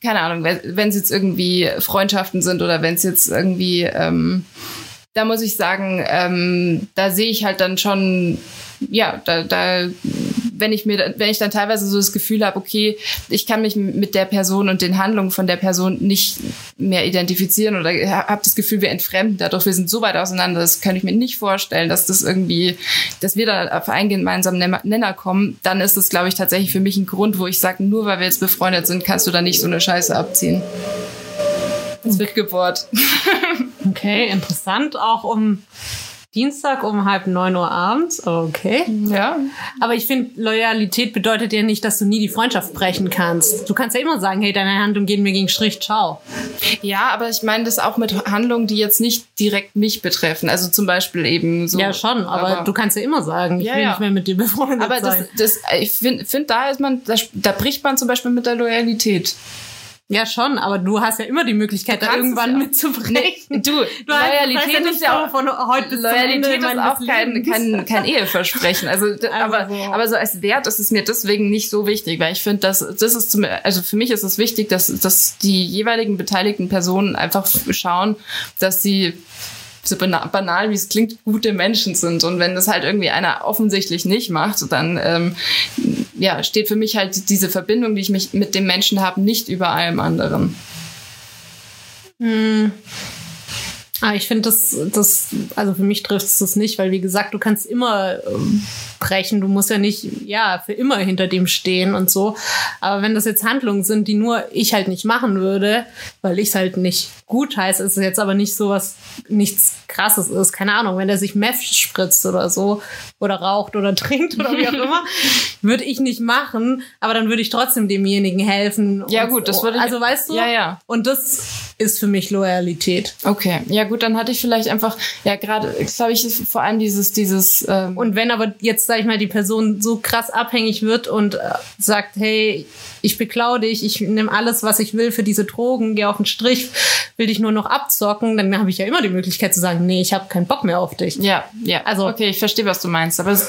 keine Ahnung, wenn es jetzt irgendwie Freundschaften sind oder wenn es jetzt irgendwie, ähm, da muss ich sagen, ähm, da sehe ich halt dann schon, ja, da, da, wenn ich mir, wenn ich dann teilweise so das Gefühl habe, okay, ich kann mich mit der Person und den Handlungen von der Person nicht mehr identifizieren oder habe das Gefühl, wir entfremden dadurch, wir sind so weit auseinander, das kann ich mir nicht vorstellen, dass das irgendwie, dass wir da auf einen gemeinsamen Nenner- kommen, dann ist das, glaube ich, tatsächlich für mich ein Grund, wo ich sage, nur weil wir jetzt befreundet sind, kannst du da nicht so eine Scheiße abziehen. Es wird gebohrt. okay, interessant, auch um Dienstag um halb neun Uhr abends. Okay. Ja. Aber ich finde, Loyalität bedeutet ja nicht, dass du nie die Freundschaft brechen kannst. Du kannst ja immer sagen, hey, deine Handlung geht mir gegen Strich, ciao. Ja, aber ich meine das auch mit Handlungen, die jetzt nicht direkt mich betreffen. Also zum Beispiel eben so. ja, schon, aber, du kannst ja immer sagen, ich Ja, will ja. nicht mehr mit dir befreundet Aber das, sein. das, ich finde, find, da ist man, da, da bricht man zum Beispiel mit der Loyalität. Ja, schon, aber du hast ja immer die Möglichkeit, da irgendwann ja. mitzubrechen. Nee, du, Du Loyalität heißt ist ja von heute bis Loyalität ist auch kein, kein, kein Eheversprechen. Also, d- aber, so. aber so als Wert ist es mir deswegen nicht so wichtig, weil ich finde, dass das ist zum, also für mich ist es wichtig, dass, dass die jeweiligen beteiligten Personen einfach schauen, dass sie so bana- banal wie es klingt, gute Menschen sind. Und wenn das halt irgendwie einer offensichtlich nicht macht, dann ähm, ja, steht für mich halt diese Verbindung, die ich mich mit dem Menschen habe, nicht über allem anderen. Ah, ich finde das, das, also für mich trifft es das nicht, weil wie gesagt, du kannst immer ähm, brechen. Du musst ja nicht, ja, für immer hinter dem stehen und so. Aber wenn das jetzt Handlungen sind, die nur ich halt nicht machen würde, weil ich es halt nicht gut heiße, ist es jetzt aber nicht so was, nichts krasses ist. Keine Ahnung, wenn der sich Meth spritzt oder so, oder raucht oder trinkt oder wie auch immer, würde ich nicht machen, aber dann würde ich trotzdem demjenigen helfen. Ja, gut, das würde ich- Also weißt du? Ja, ja. Und das ist für mich Loyalität. Okay, ja gut, dann hatte ich vielleicht einfach, ja gerade, glaube ich, ist vor allem dieses, dieses, ähm, Und wenn aber jetzt, sag ich mal, die Person so krass abhängig wird und äh, sagt, hey, ich beklau dich, ich nehme alles, was ich will für diese Drogen, gehe auf den Strich, will dich nur noch abzocken, dann habe ich ja immer die Möglichkeit zu sagen, nee, ich habe keinen Bock mehr auf dich. ja, ja, Also- okay, ich verstehe, was du meinst, aber es,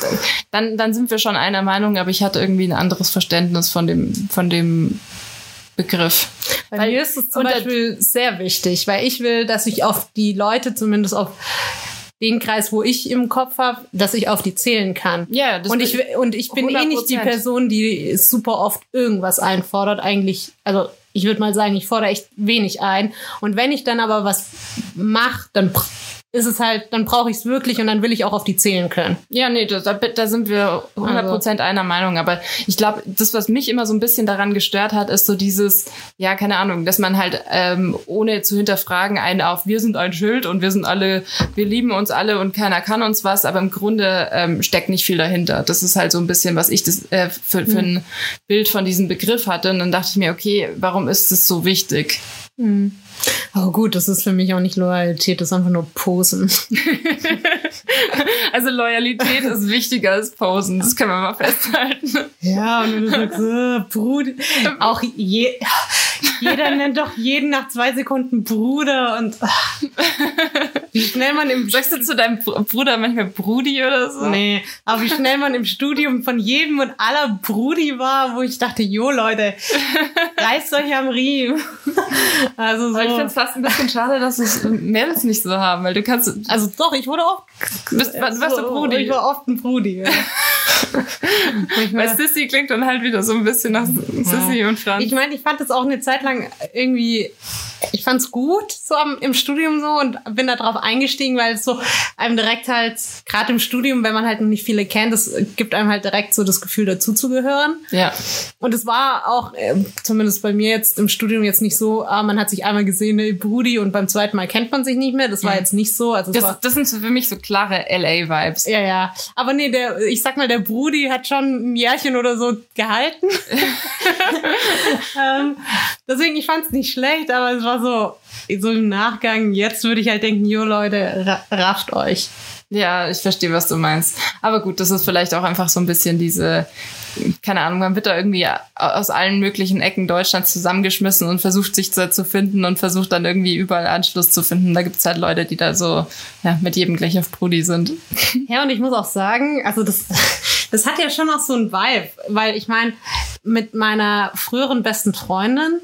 dann, dann sind wir schon einer Meinung, aber ich hatte irgendwie ein anderes Verständnis von dem, von dem Begriff. Bei Weil- mir ist es zum Beispiel sehr wichtig, weil ich will, dass ich auf die Leute, zumindest auf den Kreis, wo ich im Kopf habe, dass ich auf die zählen kann. Ja, das und ich und ich bin eh nicht die 100%. Person, die super oft irgendwas einfordert. Eigentlich, also ich würde mal sagen, ich fordere echt wenig ein. Und wenn ich dann aber was mache, dann ist es halt, dann brauche ich es wirklich und dann will ich auch auf die zählen können. Ja, nee, da, da sind wir 100 Prozent einer Meinung. Aber ich glaube, das, was mich immer so ein bisschen daran gestört hat, ist so dieses, ja, keine Ahnung, dass man halt ähm, ohne zu hinterfragen einen auf, wir sind ein Schild und wir sind alle, wir lieben uns alle und keiner kann uns was, aber im Grunde ähm, steckt nicht viel dahinter. Das ist halt so ein bisschen, was ich das äh, für, für ein Bild von diesem Begriff hatte. Und dann dachte ich mir, okay, warum ist das so wichtig? Aber gut, das ist für mich auch nicht Loyalität, das ist einfach nur Posen. Also Loyalität ist wichtiger als Posen, das können wir mal festhalten. Ja, und wenn du sagst, äh, Bruder, auch je, jeder nennt doch jeden nach zwei Sekunden Bruder und ach, wie schnell man im Sagst du zu deinem Br- Bruder manchmal Brudi oder so? Nee, aber wie schnell man im Studium von jedem und aller Brudi war, wo ich dachte, jo Leute, reißt euch am Riemen. Also so. Aber ich finde es fast ein bisschen schade, dass es Mädels nicht so haben, weil du kannst, also doch, ich wurde oft. bist, du warst du Brudi. Ich war oft ein Brudi. Ja. Weil Sissy klingt dann halt wieder so ein bisschen nach Sissy und Franz. Ich meine, ich fand das auch eine Zeit lang irgendwie, ich fand's gut so am, im Studium so und bin da drauf eingestiegen, weil es so einem direkt halt, gerade im Studium, wenn man halt noch nicht viele kennt, das gibt einem halt direkt so das Gefühl, dazuzugehören. ja. Und es war auch, ähm, zumindest bei mir jetzt im Studium jetzt nicht so, ah, man hat sich einmal gesehen, ne, Brudi, und beim zweiten Mal kennt man sich nicht mehr. Das war jetzt nicht so. Also es war, Das, das sind so für mich so klare LA-Vibes. ja, ja. Aber nee, der, ich sag mal, der Brudi hat schon ein Jährchen oder so gehalten. ähm, deswegen, ich fand's nicht schlecht, aber es war so, so im Nachgang, jetzt würde ich halt denken, jo Leute, ra rafft euch. Ja, ich verstehe, was du meinst. Aber gut, das ist vielleicht auch einfach so ein bisschen diese, keine Ahnung, man wird da irgendwie aus allen möglichen Ecken Deutschlands zusammengeschmissen und versucht sich da zu finden und versucht dann irgendwie überall Anschluss zu finden. Da gibt's halt Leute, die da so ja, mit jedem gleich auf Brudi sind. Ja, und ich muss auch sagen, also das, das hat ja schon auch so ein Vibe, weil ich meine, mit meiner früheren besten Freundin,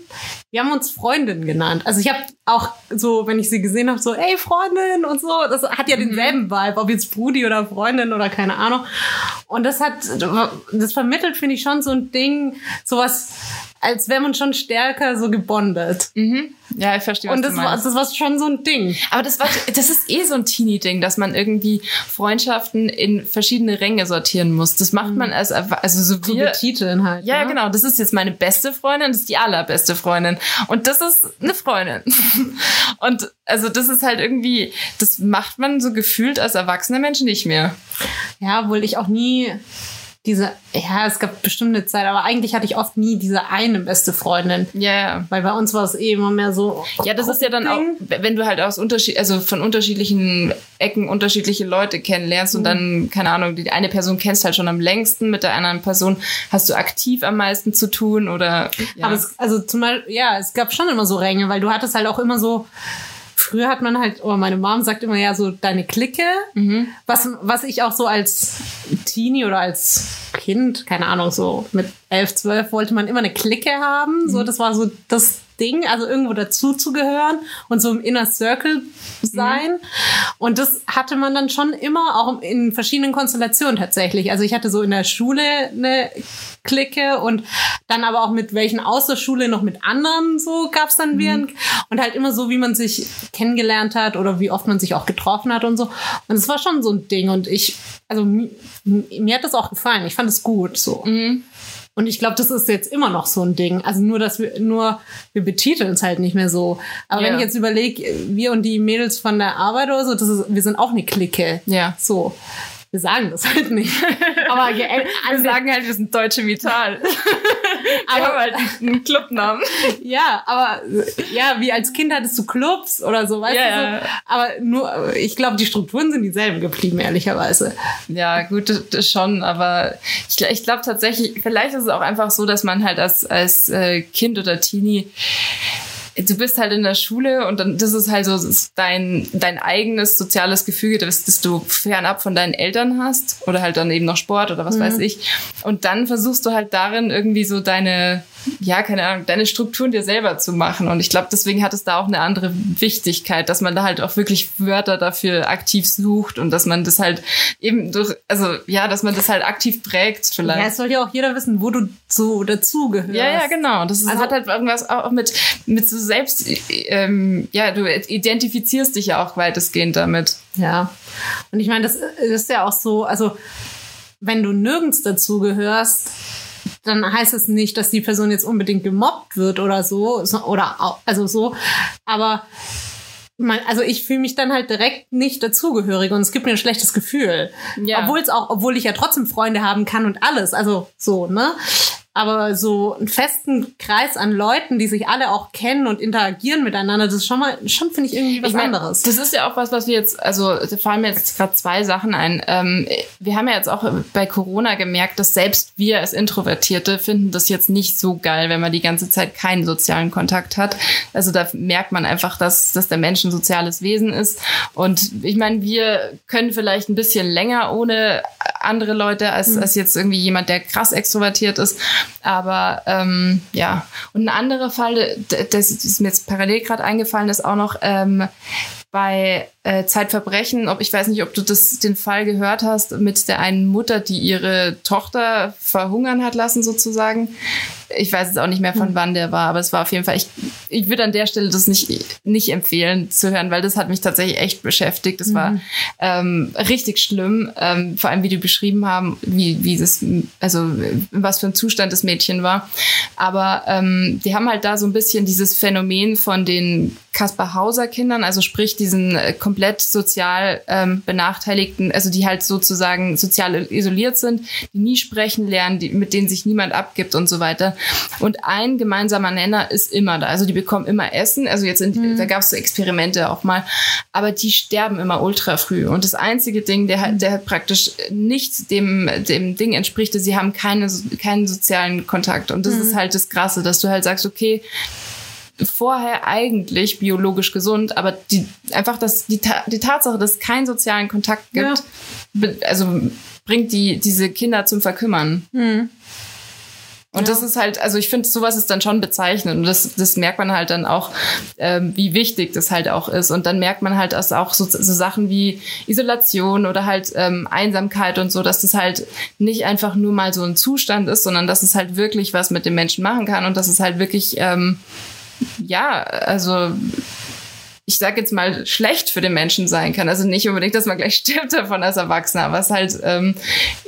wir haben uns Freundin genannt. Also ich habe auch so, wenn ich sie gesehen habe, so, ey Freundin und so, das hat ja denselben Vibe, ob jetzt Brudi oder Freundin oder keine Ahnung. Und das hat, das vermittelt, finde ich, schon so ein Ding, sowas, als wäre man schon stärker so gebondet. Ja, ich verstehe, was Und du das war, meinst. das war schon so ein Ding. Aber das, war, das ist eh so ein Teenie-Ding, dass man irgendwie Freundschaften in verschiedene Ränge sortieren muss. Das macht man als, also so wir, betiteln halt. Ja, ne? genau. Das ist jetzt meine beste Freundin, das ist die allerbeste Freundin. Und das ist eine Freundin. Und also das ist halt irgendwie, das macht man so gefühlt als erwachsener Mensch nicht mehr. Ja, obwohl ich auch nie diese, ja, es gab bestimmt eine Zeit, aber eigentlich hatte ich oft nie diese eine beste Freundin. Ja, ja. Weil bei uns war es eh immer mehr so. Ja, das ist ja dann auch, wenn du halt aus Unterschied, also von unterschiedlichen Ecken unterschiedliche Leute kennenlernst und dann, keine Ahnung, die eine Person kennst halt schon am längsten, mit der anderen Person hast du aktiv am meisten zu tun oder ja. Aber es, also zum Beispiel, ja, es gab schon immer so Ränge, weil du hattest halt auch immer so. Früher hat man halt, oder meine Mom sagt immer ja so deine Clique, was, was ich auch so als Teenie oder als Kind, keine Ahnung, so mit elf, zwölf wollte man immer eine Clique haben. So, das war so das Ding, also irgendwo dazu zu gehören und so im Inner Circle sein. Und das hatte man dann schon immer, auch in verschiedenen Konstellationen tatsächlich. Also ich hatte so in der Schule eine Clique und dann aber auch mit welchen aus der Schule noch mit anderen so gab's dann wieder. Und halt immer so, wie man sich kennengelernt hat oder wie oft man sich auch getroffen hat und so. Und es war schon so ein Ding. Und ich, also mi, mir hat das auch gefallen. Ich fand es gut so. Und ich glaube, das ist jetzt immer noch so ein Ding. Also nur, dass wir, nur, wir betiteln es halt nicht mehr so. Aber Ja. wenn ich jetzt überlege, wir und die Mädels von der Arbeit oder so, das ist, wir sind auch eine Clique. Ja. So. Wir sagen das halt nicht. Aber ge- wir sagen halt, wir sind Deutsche Vital. Wir haben halt einen Clubnamen. Ja, aber ja, wie als Kind hattest du Clubs oder so, weißt Ja, du so. Aber nur, ich glaube, die Strukturen sind dieselben geblieben, ehrlicherweise. Ja, gut, das, das schon, aber ich, ich glaube tatsächlich, vielleicht ist es auch einfach so, dass man halt als, als äh, Kind oder Teenie du bist halt in der Schule und dann das ist halt so ist dein dein eigenes soziales Gefüge, das, das du fernab von deinen Eltern hast oder halt dann eben noch Sport oder was weiß ich. Und dann versuchst du halt darin irgendwie so deine ja, keine Ahnung, deine Strukturen dir selber zu machen. Und ich glaube, deswegen hat es da auch eine andere Wichtigkeit, dass man da halt auch wirklich Wörter dafür aktiv sucht und dass man das halt eben durch, also ja, dass man das halt aktiv prägt vielleicht. Ja, es soll ja auch jeder wissen, wo du so dazugehörst. Ja, ja, genau. Das ist, Also- hat halt irgendwas auch mit, mit so selbst, ähm, ja, du identifizierst dich ja auch weitestgehend damit. Ja. Und ich meine, das ist ja auch so, also wenn du nirgends dazugehörst, dann heißt es nicht, dass die Person jetzt unbedingt gemobbt wird oder so, oder au- also so, aber man, also ich fühle mich dann halt direkt nicht dazugehörig und es gibt mir ein schlechtes Gefühl. Ja. Obwohl es auch, obwohl ich ja trotzdem Freunde haben kann und alles, also so, ne? Aber so einen festen Kreis an Leuten, die sich alle auch kennen und interagieren miteinander, das ist schon mal, schon finde ich irgendwie was Ich mein, anderes. Das ist ja auch was, was wir jetzt, also da fallen mir jetzt gerade zwei Sachen ein. Ähm, wir haben ja jetzt auch bei Corona gemerkt, dass selbst wir als Introvertierte finden das jetzt nicht so geil, wenn man die ganze Zeit keinen sozialen Kontakt hat. Also da merkt man einfach, dass, dass der Mensch ein soziales Wesen ist. Und ich meine, wir können vielleicht ein bisschen länger ohne andere Leute als, als jetzt irgendwie jemand, der krass extrovertiert ist. Aber ähm, ja, und ein anderer Fall, das ist mir jetzt parallel gerade eingefallen, ist auch noch ähm, bei äh, Zeitverbrechen, ob ich weiß nicht, ob du das den Fall gehört hast mit der einen Mutter, die ihre Tochter verhungern hat lassen sozusagen. Ich weiß jetzt auch nicht mehr von wann der war, aber es war auf jeden Fall. Ich, ich würde an der Stelle das nicht nicht empfehlen zu hören, weil das hat mich tatsächlich echt beschäftigt. Das war ähm, richtig schlimm, ähm, vor allem wie die beschrieben haben, wie wie das also was für ein Zustand das Mädchen war. Aber ähm, die haben halt da so ein bisschen dieses Phänomen von den Kaspar Hauser Kindern, also sprich diesen äh, komplett sozial ähm, benachteiligten, also die halt sozusagen sozial isoliert sind, die nie sprechen lernen, die, mit denen sich niemand abgibt und so weiter. Und ein gemeinsamer Nenner ist immer da. Also die bekommen immer Essen. Also jetzt in, da gab es so Experimente auch mal, aber die sterben immer ultra früh. Und das einzige Ding, der der halt praktisch nicht dem dem Ding entspricht, ist, sie haben keine keinen sozialen Kontakt. Und das ist halt das Krasse, dass du halt sagst, okay, vorher eigentlich biologisch gesund, aber die einfach das die, die Tatsache, dass es keinen sozialen Kontakt gibt, Ja. also bringt die diese Kinder zum Verkümmern. Und das ist halt, also ich finde, sowas ist dann schon bezeichnend. Und das, das merkt man halt dann auch, ähm, wie wichtig das halt auch ist. Und dann merkt man halt, dass auch so, so Sachen wie Isolation oder halt ähm, Einsamkeit und so, dass das halt nicht einfach nur mal so ein Zustand ist, sondern dass es halt wirklich was mit dem Menschen machen kann und dass es halt wirklich, ähm, ja, also ich sag jetzt mal, schlecht für den Menschen sein kann. Also nicht unbedingt, dass man gleich stirbt davon als Erwachsener, aber es halt ähm,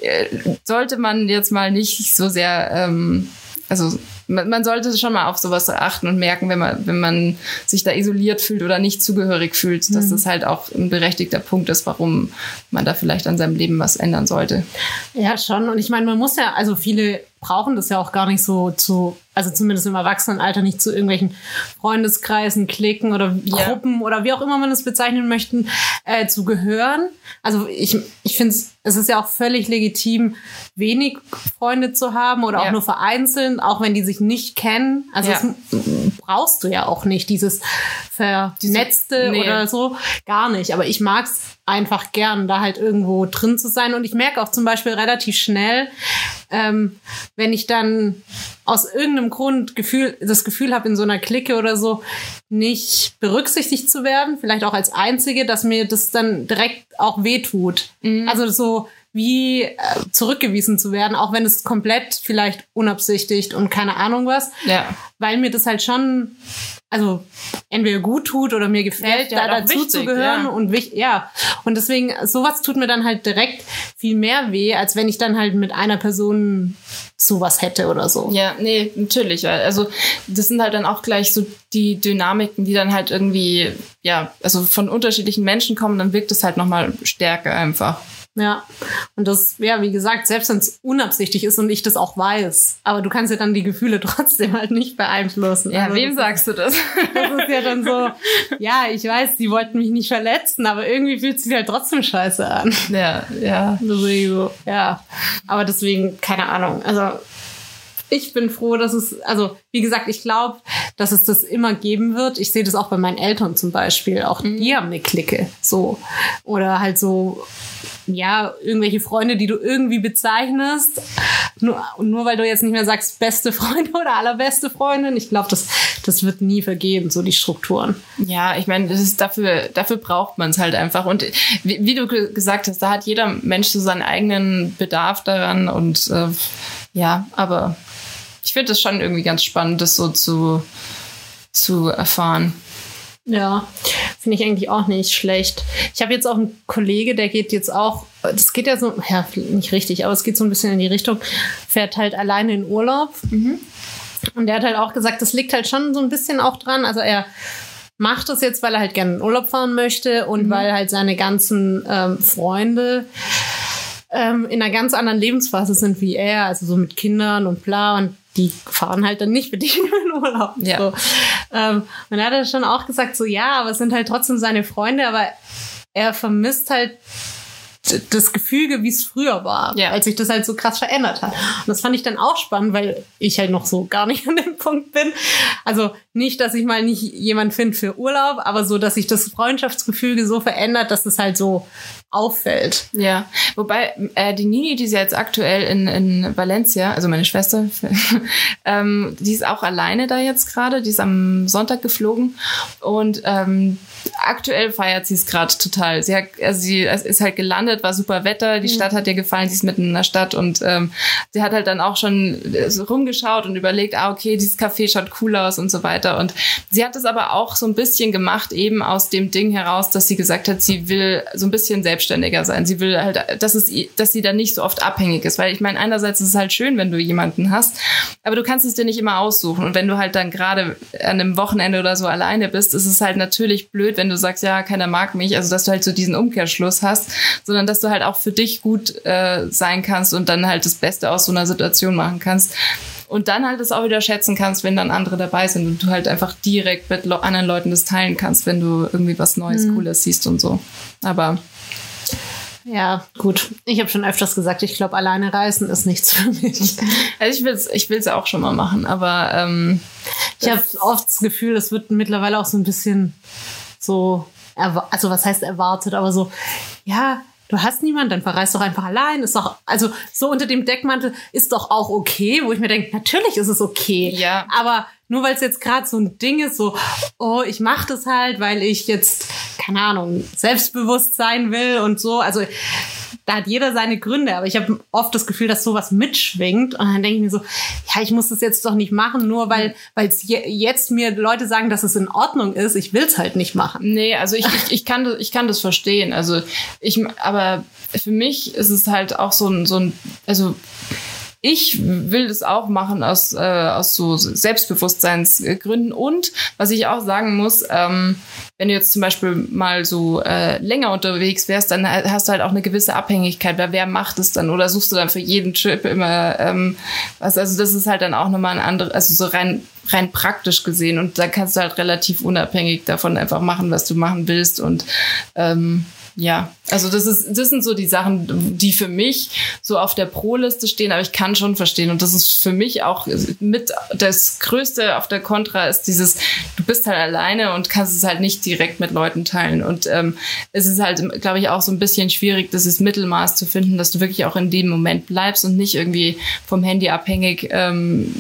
äh, sollte man jetzt mal nicht so sehr, ähm, also man, man sollte schon mal auf sowas achten und merken, wenn man, wenn man sich da isoliert fühlt oder nicht zugehörig fühlt, dass das halt auch ein berechtigter Punkt ist, warum man da vielleicht an seinem Leben was ändern sollte. Ja, schon. Und ich meine, man muss ja, also viele brauchen das ja auch gar nicht so zu, also zumindest im Erwachsenenalter nicht zu irgendwelchen Freundeskreisen, Klicken oder Ja. Gruppen oder wie auch immer man es bezeichnen möchten, äh, zu gehören. Also ich, ich finde es, es ist ja auch völlig legitim, wenig Freunde zu haben oder auch Ja. nur vereinzelt, auch wenn die sich nicht kennen. Also Ja. das brauchst du ja auch nicht, dieses Vernetzte nee. oder so. Gar nicht. Aber ich mag's einfach gern, da halt irgendwo drin zu sein. Und ich merke auch zum Beispiel relativ schnell, ähm, wenn ich dann aus irgendeinem Grund Gefühl, das Gefühl habe, in so einer Clique oder so nicht berücksichtigt zu werden, vielleicht auch als Einzige, dass mir das dann direkt auch wehtut. Also so wie äh, zurückgewiesen zu werden, auch wenn es komplett vielleicht unabsichtigt und keine Ahnung was, Ja. weil mir das halt schon, also entweder gut tut oder mir gefällt, Ja, da dazu wichtig, zu gehören ja. und wich, ja. Und deswegen, sowas tut mir dann halt direkt viel mehr weh, als wenn ich dann halt mit einer Person sowas hätte oder so. Ja, nee, natürlich. Also das sind halt dann auch gleich so die Dynamiken, die dann halt irgendwie, ja, also von unterschiedlichen Menschen kommen, dann wirkt es halt nochmal stärker einfach. Ja. Und das, ja, wie gesagt, selbst wenn es unabsichtig ist und ich das auch weiß, aber du kannst ja dann die Gefühle trotzdem halt nicht beeinflussen. Ja, Also wem sagst du das? das ist ja dann so, ja, ich weiß, die wollten mich nicht verletzen, aber irgendwie fühlt sich halt trotzdem scheiße an. ja, ja. Deswegen ja. Aber deswegen, keine Ahnung. Also, ich bin froh, dass es, also wie gesagt, ich glaube, dass es das immer geben wird. Ich sehe das auch bei meinen Eltern zum Beispiel. Auch die haben eine Clique. So. Oder halt so, ja, irgendwelche Freunde, die du irgendwie bezeichnest. Nur, nur weil du jetzt nicht mehr sagst, beste Freunde oder allerbeste Freundin. Ich glaube, das, das wird nie vergehen, so die Strukturen. Ja, ich meine, das ist dafür, dafür braucht man es halt einfach. Und wie, wie du ge- gesagt hast, da hat jeder Mensch so seinen eigenen Bedarf daran und äh, ja, aber ich finde es schon irgendwie ganz spannend, das so zu, zu erfahren. Ja, finde ich eigentlich auch nicht schlecht. Ich habe jetzt auch einen Kollege, der geht jetzt auch, das geht ja so, ja, nicht richtig, aber es geht so ein bisschen in die Richtung, fährt halt alleine in Urlaub. Und der hat halt auch gesagt, das liegt halt schon so ein bisschen auch dran. Also er macht das jetzt, weil er halt gerne in Urlaub fahren möchte und weil halt seine ganzen ähm, Freunde ähm, in einer ganz anderen Lebensphase sind wie er, also so mit Kindern und bla und die fahren halt dann nicht mit ihm in Urlaub. Ja. So. Ähm, und er hat dann schon auch gesagt, so ja, aber es sind halt trotzdem seine Freunde, aber er vermisst halt das Gefüge, wie es früher war, Ja. als sich das halt so krass verändert hat. Und das fand ich dann auch spannend, weil ich halt noch so gar nicht an dem Punkt bin. Also nicht, dass ich mal nicht jemand finde für Urlaub, aber so, dass sich das Freundschaftsgefüge so verändert, dass es halt so auffällt. Ja, wobei äh, die Nini, die ist ja jetzt aktuell in, in Valencia, also meine Schwester, ähm, die ist auch alleine da jetzt gerade, die ist am Sonntag geflogen und ähm, aktuell feiert sie es gerade total. Sie hat, also sie ist halt gelandet, war super Wetter, die Stadt hat ihr gefallen, sie ist mitten in der Stadt und ähm, sie hat halt dann auch schon so rumgeschaut und überlegt, ah okay, dieses Café schaut cool aus und so weiter und sie hat es aber auch so ein bisschen gemacht, eben aus dem Ding heraus, dass sie gesagt hat, sie will so ein bisschen selbstständiger sein. Sie will halt, dass es, dass sie dann nicht so oft abhängig ist, weil ich meine, einerseits ist es halt schön, wenn du jemanden hast, aber du kannst es dir nicht immer aussuchen und wenn du halt dann gerade an einem Wochenende oder so alleine bist, ist es halt natürlich blöd, wenn du sagst, ja, keiner mag mich, also dass du halt so diesen Umkehrschluss hast, sondern dass du halt auch für dich gut äh, sein kannst und dann halt das Beste aus so einer Situation machen kannst. Und dann halt es auch wieder schätzen kannst, wenn dann andere dabei sind und du halt einfach direkt mit anderen Leuten das teilen kannst, wenn du irgendwie was Neues, Cooles siehst und so. Aber Ja, gut. Ich habe schon öfters gesagt, ich glaube, alleine reisen ist nichts für mich. also ich will's, ich will's auch schon mal machen, aber ähm, Ich habe oft das Gefühl, es wird mittlerweile auch so ein bisschen so, also was heißt erwartet, aber so, ja, du hast niemanden, dann verreist doch einfach allein. Ist doch, also so unter dem Deckmantel ist doch auch okay, wo ich mir denke, natürlich ist es okay. Ja. Aber nur weil es jetzt gerade so ein Ding ist, so, oh, ich mache das halt, weil ich jetzt, keine Ahnung, selbstbewusst sein will und so. Also da hat jeder seine Gründe, aber ich habe oft das Gefühl, dass sowas mitschwingt. Und dann denke ich mir so, ja, ich muss das jetzt doch nicht machen, nur weil es je, jetzt mir Leute sagen, dass es in Ordnung ist. Ich will es halt nicht machen. Nee, also ich, ich, ich, kann, ich kann das verstehen. Also ich, aber für mich ist es halt auch so ein, so ein also ich will das auch machen aus, äh, aus so Selbstbewusstseinsgründen. Und was ich auch sagen muss, ähm, wenn du jetzt zum Beispiel mal so äh, länger unterwegs wärst, dann hast du halt auch eine gewisse Abhängigkeit. Weil wer macht es dann? Oder suchst du dann für jeden Trip immer ähm, was? Also das ist halt dann auch nochmal ein anderes, also so rein rein praktisch gesehen. Und da kannst du halt relativ unabhängig davon einfach machen, was du machen willst. Und ähm, ja, also das ist, das sind so die Sachen, die für mich so auf der Pro-Liste stehen, aber ich kann schon verstehen. Und das ist für mich auch mit das Größte auf der Contra ist dieses, du bist halt alleine und kannst es halt nicht direkt mit Leuten teilen. Und ähm, es ist halt, glaube ich, auch so ein bisschen schwierig, dieses Mittelmaß zu finden, dass du wirklich auch in dem Moment bleibst und nicht irgendwie vom Handy abhängig ähm,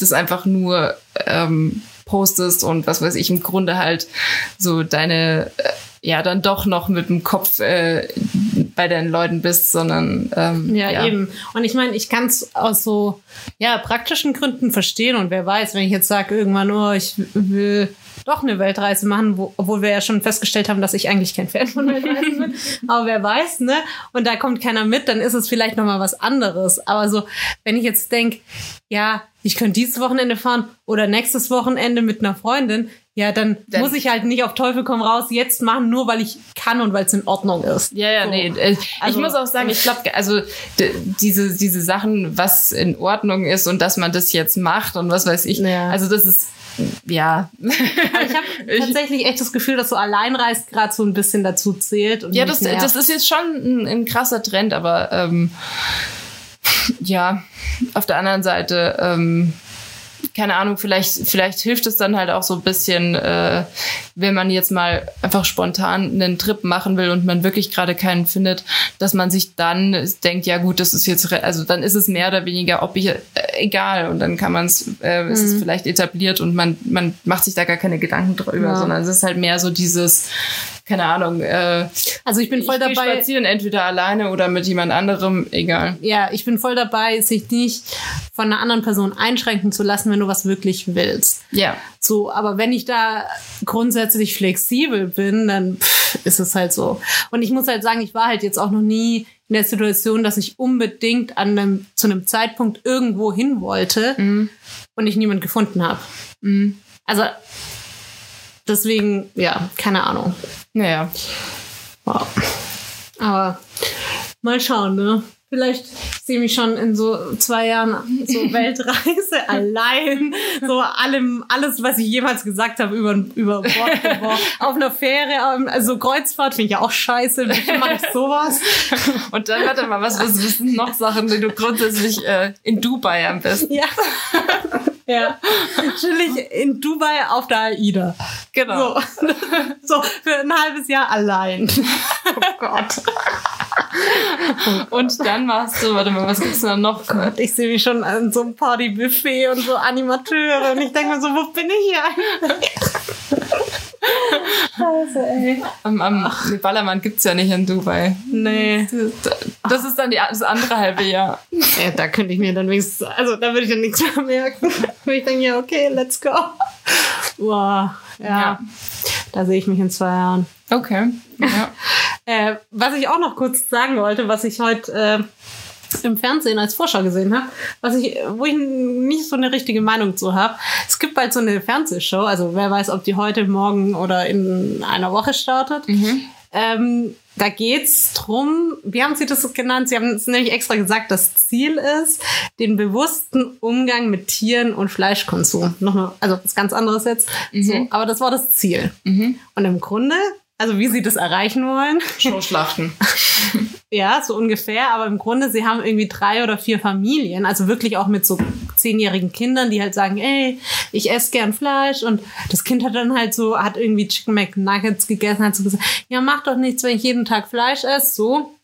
das einfach nur ähm, postest und was weiß ich, im Grunde halt so deine äh, ja dann doch noch mit dem Kopf äh, bei deinen Leuten bist, sondern ähm, Ja, eben. Und ich meine, ich kann es aus so ja, praktischen Gründen verstehen. Und wer weiß, wenn ich jetzt sage, irgendwann nur, ich will doch eine Weltreise machen, wo, obwohl wir ja schon festgestellt haben, dass ich eigentlich kein Fan von Weltreisen bin. Aber wer weiß, ne? Und da kommt keiner mit, dann ist es vielleicht nochmal was anderes. Aber so, wenn ich jetzt denk, ja, ich könnte dieses Wochenende fahren oder nächstes Wochenende mit einer Freundin, ja, dann, Dann- muss ich halt nicht auf Teufel komm raus jetzt machen, nur weil ich kann und weil es in Ordnung ist. Ja, ja, So. nee. Äh, Also- ich muss auch sagen, ich glaube, also diese, diese Sachen, was in Ordnung ist und dass man das jetzt macht und was weiß ich, Ja. also das ist, ja. Aber ich habe tatsächlich echt das Gefühl, dass so Alleinreist gerade so ein bisschen dazu zählt. Und Ja, das, nervt. das ist jetzt schon ein, ein krasser Trend, aber ähm, ja, auf der anderen Seite, ähm, keine Ahnung, vielleicht, vielleicht hilft es dann halt auch so ein bisschen, äh, wenn man jetzt mal einfach spontan einen Trip machen will und man wirklich gerade keinen findet, dass man sich dann denkt, ja gut, das ist jetzt, also dann ist es mehr oder weniger, ob ich, äh, egal, und dann kann man es, äh, ist es vielleicht etabliert und man, man macht sich da gar keine Gedanken drüber, Ja. sondern es ist halt mehr so dieses, keine Ahnung, äh, Also ich bin voll ich dabei. spazieren, entweder alleine oder mit jemand anderem, egal. Ja, ich bin voll dabei, sich nicht von einer anderen Person einschränken zu lassen, wenn du was wirklich willst. Ja. So, aber wenn ich da grundsätzlich flexibel bin, dann pff, ist es halt so. Und ich muss halt sagen, ich war halt jetzt auch noch nie in der Situation, dass ich unbedingt an einem, zu einem Zeitpunkt irgendwo hin wollte und ich niemand gefunden habe. Also deswegen, ja, keine Ahnung. Naja. Wow. Aber mal schauen, ne? Vielleicht sehe ich mich schon in so zwei Jahren so Weltreise allein, so allem, alles, was ich jemals gesagt habe, über, über Bord geworfen. Auf einer Fähre, ähm, also Kreuzfahrt finde ich ja auch scheiße. Wie mache ich sowas? Und dann warte mal, was, was, was sind noch Sachen, die du grundsätzlich äh, in Dubai am besten? Ja. Ja. Chillig in Dubai auf der AIDA. Genau. So. so, für ein halbes Jahr allein. Oh Gott. Und dann machst du, warte mal, was gibt's denn noch? Ich sehe mich schon an so einem Partybuffet und so Animateure und ich denke mir so, wo bin ich hier eigentlich? Scheiße, ey. Am, am Ballermann gibt's ja nicht in Dubai. Nee. Das ist dann die, das andere halbe Jahr. Ja, da könnte ich mir dann wenigstens, also da würde ich dann nichts mehr merken. Würde ich denke, ja, okay, let's go. Wow, ja. Ja. Da sehe ich mich in zwei Jahren. Okay. Ja. Äh, was ich auch noch kurz sagen wollte, was ich heute äh, im Fernsehen als Vorschau gesehen habe, was ich, wo ich nicht so eine richtige Meinung zu habe. Es gibt bald so eine Fernsehshow, also wer weiß, ob die heute, morgen oder in einer Woche startet. Ähm, da geht's drum, wie haben Sie das genannt? Sie haben es nämlich extra gesagt, das Ziel ist, den bewussten Umgang mit Tieren und Fleischkonsum. Nochmal, also was ganz anderes jetzt. So, aber das war das Ziel. Und im Grunde, also wie Sie das erreichen wollen, Showschlachten. ja, so ungefähr. Aber im Grunde, sie haben irgendwie drei oder vier Familien, also wirklich auch mit so zehnjährigen Kindern, die halt sagen, ey, ich esse gern Fleisch. Und das Kind hat dann halt so, hat irgendwie Chicken McNuggets gegessen, hat so gesagt, ja, mach doch nichts, wenn ich jeden Tag Fleisch esse, so.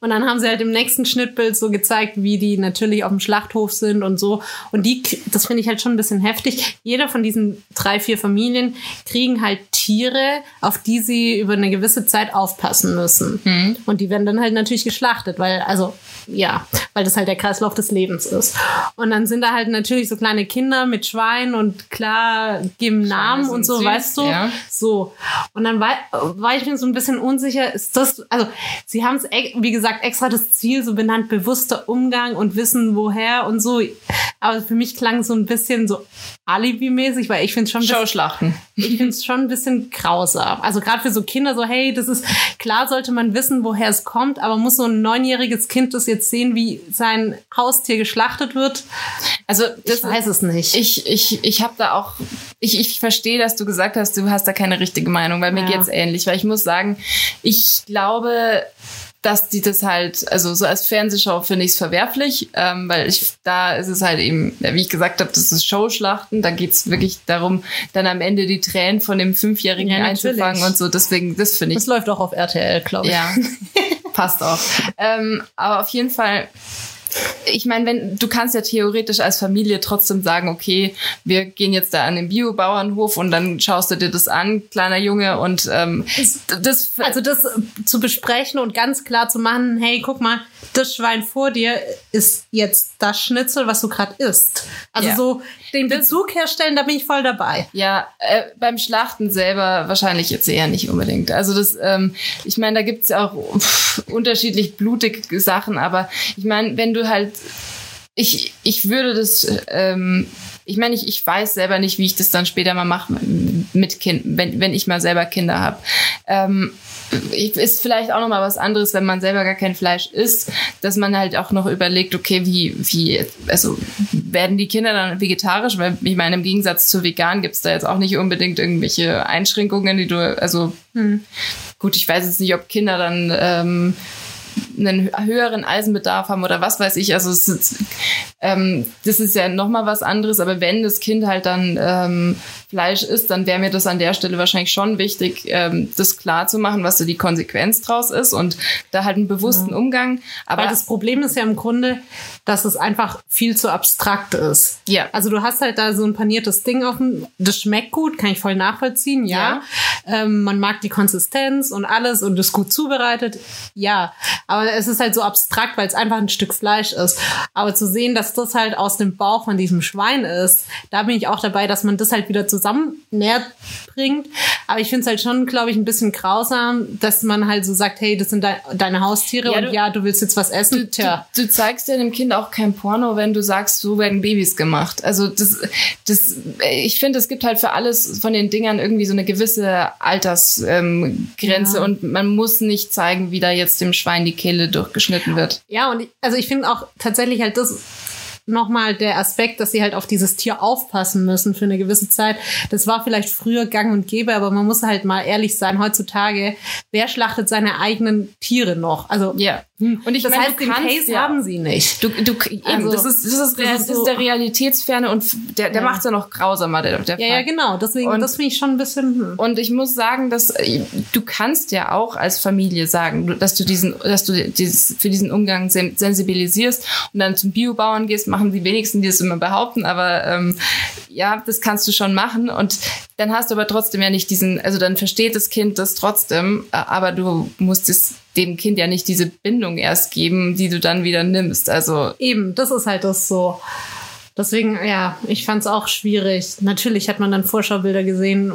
Und dann haben sie halt im nächsten Schnittbild so gezeigt, wie die natürlich auf dem Schlachthof sind und so. Und die, das finde ich halt schon ein bisschen heftig. Jeder von diesen drei, vier Familien kriegen halt Tiere, auf die sie über eine gewisse Zeit aufpassen müssen. Und die werden dann halt natürlich geschlachtet, weil, also, ja, weil das halt der Kreislauf des Lebens ist. Und dann sind da halt natürlich so kleine Kinder mit Schwein und klar geben Namen und so, süß, weißt du? ja. So. Und dann war, war ich mir so ein bisschen unsicher, ist das, also sie haben es, wie gesagt, extra das Ziel so benannt, bewusster Umgang und wissen woher und so. Aber für mich klang es so ein bisschen so Alibi-mäßig, weil ich finde es schon, ein bisschen- Showschlachten. ich finde es schon ein bisschen grausam. Also gerade für so Kinder so, hey, das ist, klar sollte man wissen, woher es kommt, aber muss so ein neunjähriges Kind das jetzt sehen, wie sein Haustier geschlachtet wird? Also das Ich weiß es nicht. Ich, ich, ich habe da auch, ich, ich verstehe, dass du gesagt hast, du hast da keine richtige Meinung, weil mir Ja. geht's ähnlich. Weil ich muss sagen, ich glaube, dass die das halt, also so als Fernsehshow finde ich es verwerflich, ähm, weil ich, da ist es halt eben, wie ich gesagt habe, das ist Showschlachten, da geht's wirklich darum, dann am Ende die Tränen von dem Fünfjährigen Ja, einzufangen und so. Deswegen, das finde ich das läuft auch auf RTL, glaube ich. ja, passt auch. Ähm, aber auf jeden Fall, ich meine, wenn du kannst ja theoretisch als Familie trotzdem sagen, okay, wir gehen jetzt da an den Biobauernhof und dann schaust du dir das an, kleiner Junge, und ähm, das Also das zu besprechen und ganz klar zu machen, hey, guck mal, das Schwein vor dir ist jetzt das Schnitzel, was du gerade isst. Also Ja. so den Bezug herstellen, da bin ich voll dabei. Ja, äh, beim Schlachten selber wahrscheinlich jetzt eher nicht unbedingt. Also das, ähm, ich meine, da gibt's ja auch pff, unterschiedlich blutige Sachen, aber ich meine, wenn du halt, ich, ich würde das, ähm, ich meine, ich, ich weiß selber nicht, wie ich das dann später mal mache mit Kind, wenn, wenn ich mal selber Kinder habe. Ähm, ist vielleicht auch noch mal was anderes, wenn man selber gar kein Fleisch isst, dass man halt auch noch überlegt, okay, wie, wie, also werden die Kinder dann vegetarisch? Weil ich meine, im Gegensatz zu vegan gibt's da jetzt auch nicht unbedingt irgendwelche Einschränkungen, die du, also gut, ich weiß jetzt nicht, ob Kinder dann ähm, einen höheren Eisenbedarf haben oder was weiß ich. Also es ist, ähm, das ist ja nochmal was anderes, aber wenn das Kind halt dann ähm, Fleisch isst, dann wäre mir das an der Stelle wahrscheinlich schon wichtig, ähm, das klar zu machen, was so die Konsequenz draus ist und da halt einen bewussten Umgang. Aber Weil das Problem ist ja im Grunde, dass es einfach viel zu abstrakt ist. Ja. Also du hast halt da so ein paniertes Ding auf dem, das schmeckt gut, kann ich voll nachvollziehen, ja. Ähm, man mag die Konsistenz und alles und ist gut zubereitet, ja. Aber es ist halt so abstrakt, weil es einfach ein Stück Fleisch ist. Aber zu sehen, dass das halt aus dem Bauch von diesem Schwein ist, da bin ich auch dabei, dass man das halt wieder zusammen näher bringt. Aber ich finde es halt schon, glaube ich, ein bisschen grausam, dass man halt so sagt, hey, das sind de deine Haustiere Ja, und du- ja, du willst jetzt was essen. Du, Tja. du, du zeigst ja dem Kind auch kein Porno, wenn du sagst, so werden Babys gemacht. Also das, das, ich finde, es gibt halt für alles von den Dingern irgendwie so eine gewisse Altersgrenze ähm, Ja. und man muss nicht zeigen, wie da jetzt dem Schwein die Kehle durchgeschnitten wird. Ja, und ich, also ich finde auch tatsächlich halt das nochmal der Aspekt, dass sie halt auf dieses Tier aufpassen müssen für eine gewisse Zeit. Das war vielleicht früher gang und gäbe, aber man muss halt mal ehrlich sein, heutzutage, wer schlachtet seine eigenen Tiere noch? Also, Ja. Und ich das meine, heißt, du den kannst Case ja- haben sie nicht. Du, du, eben, Also, das ist, das ist, der das ist so- ist der Realitätsferne und der, der Ja. macht's ja noch grausamer, der, der Ja, Fall. ja, genau. Deswegen, Und- das finde ich schon ein bisschen. Hm. Und ich muss sagen, dass äh, du kannst ja auch als Familie sagen, dass du diesen, dass du dieses, für diesen Umgang sen- sensibilisierst und dann zum Biobauern gehst, machen die wenigsten, die es immer behaupten, aber ähm, ja, das kannst du schon machen und dann hast du aber trotzdem ja nicht diesen, also dann versteht das Kind das trotzdem, aber du musst es dem Kind ja nicht diese Bindung erst geben, die du dann wieder nimmst. Also Eben, das ist halt das so. Deswegen, ja, ich fand es auch schwierig. Natürlich hat man dann Vorschaubilder gesehen,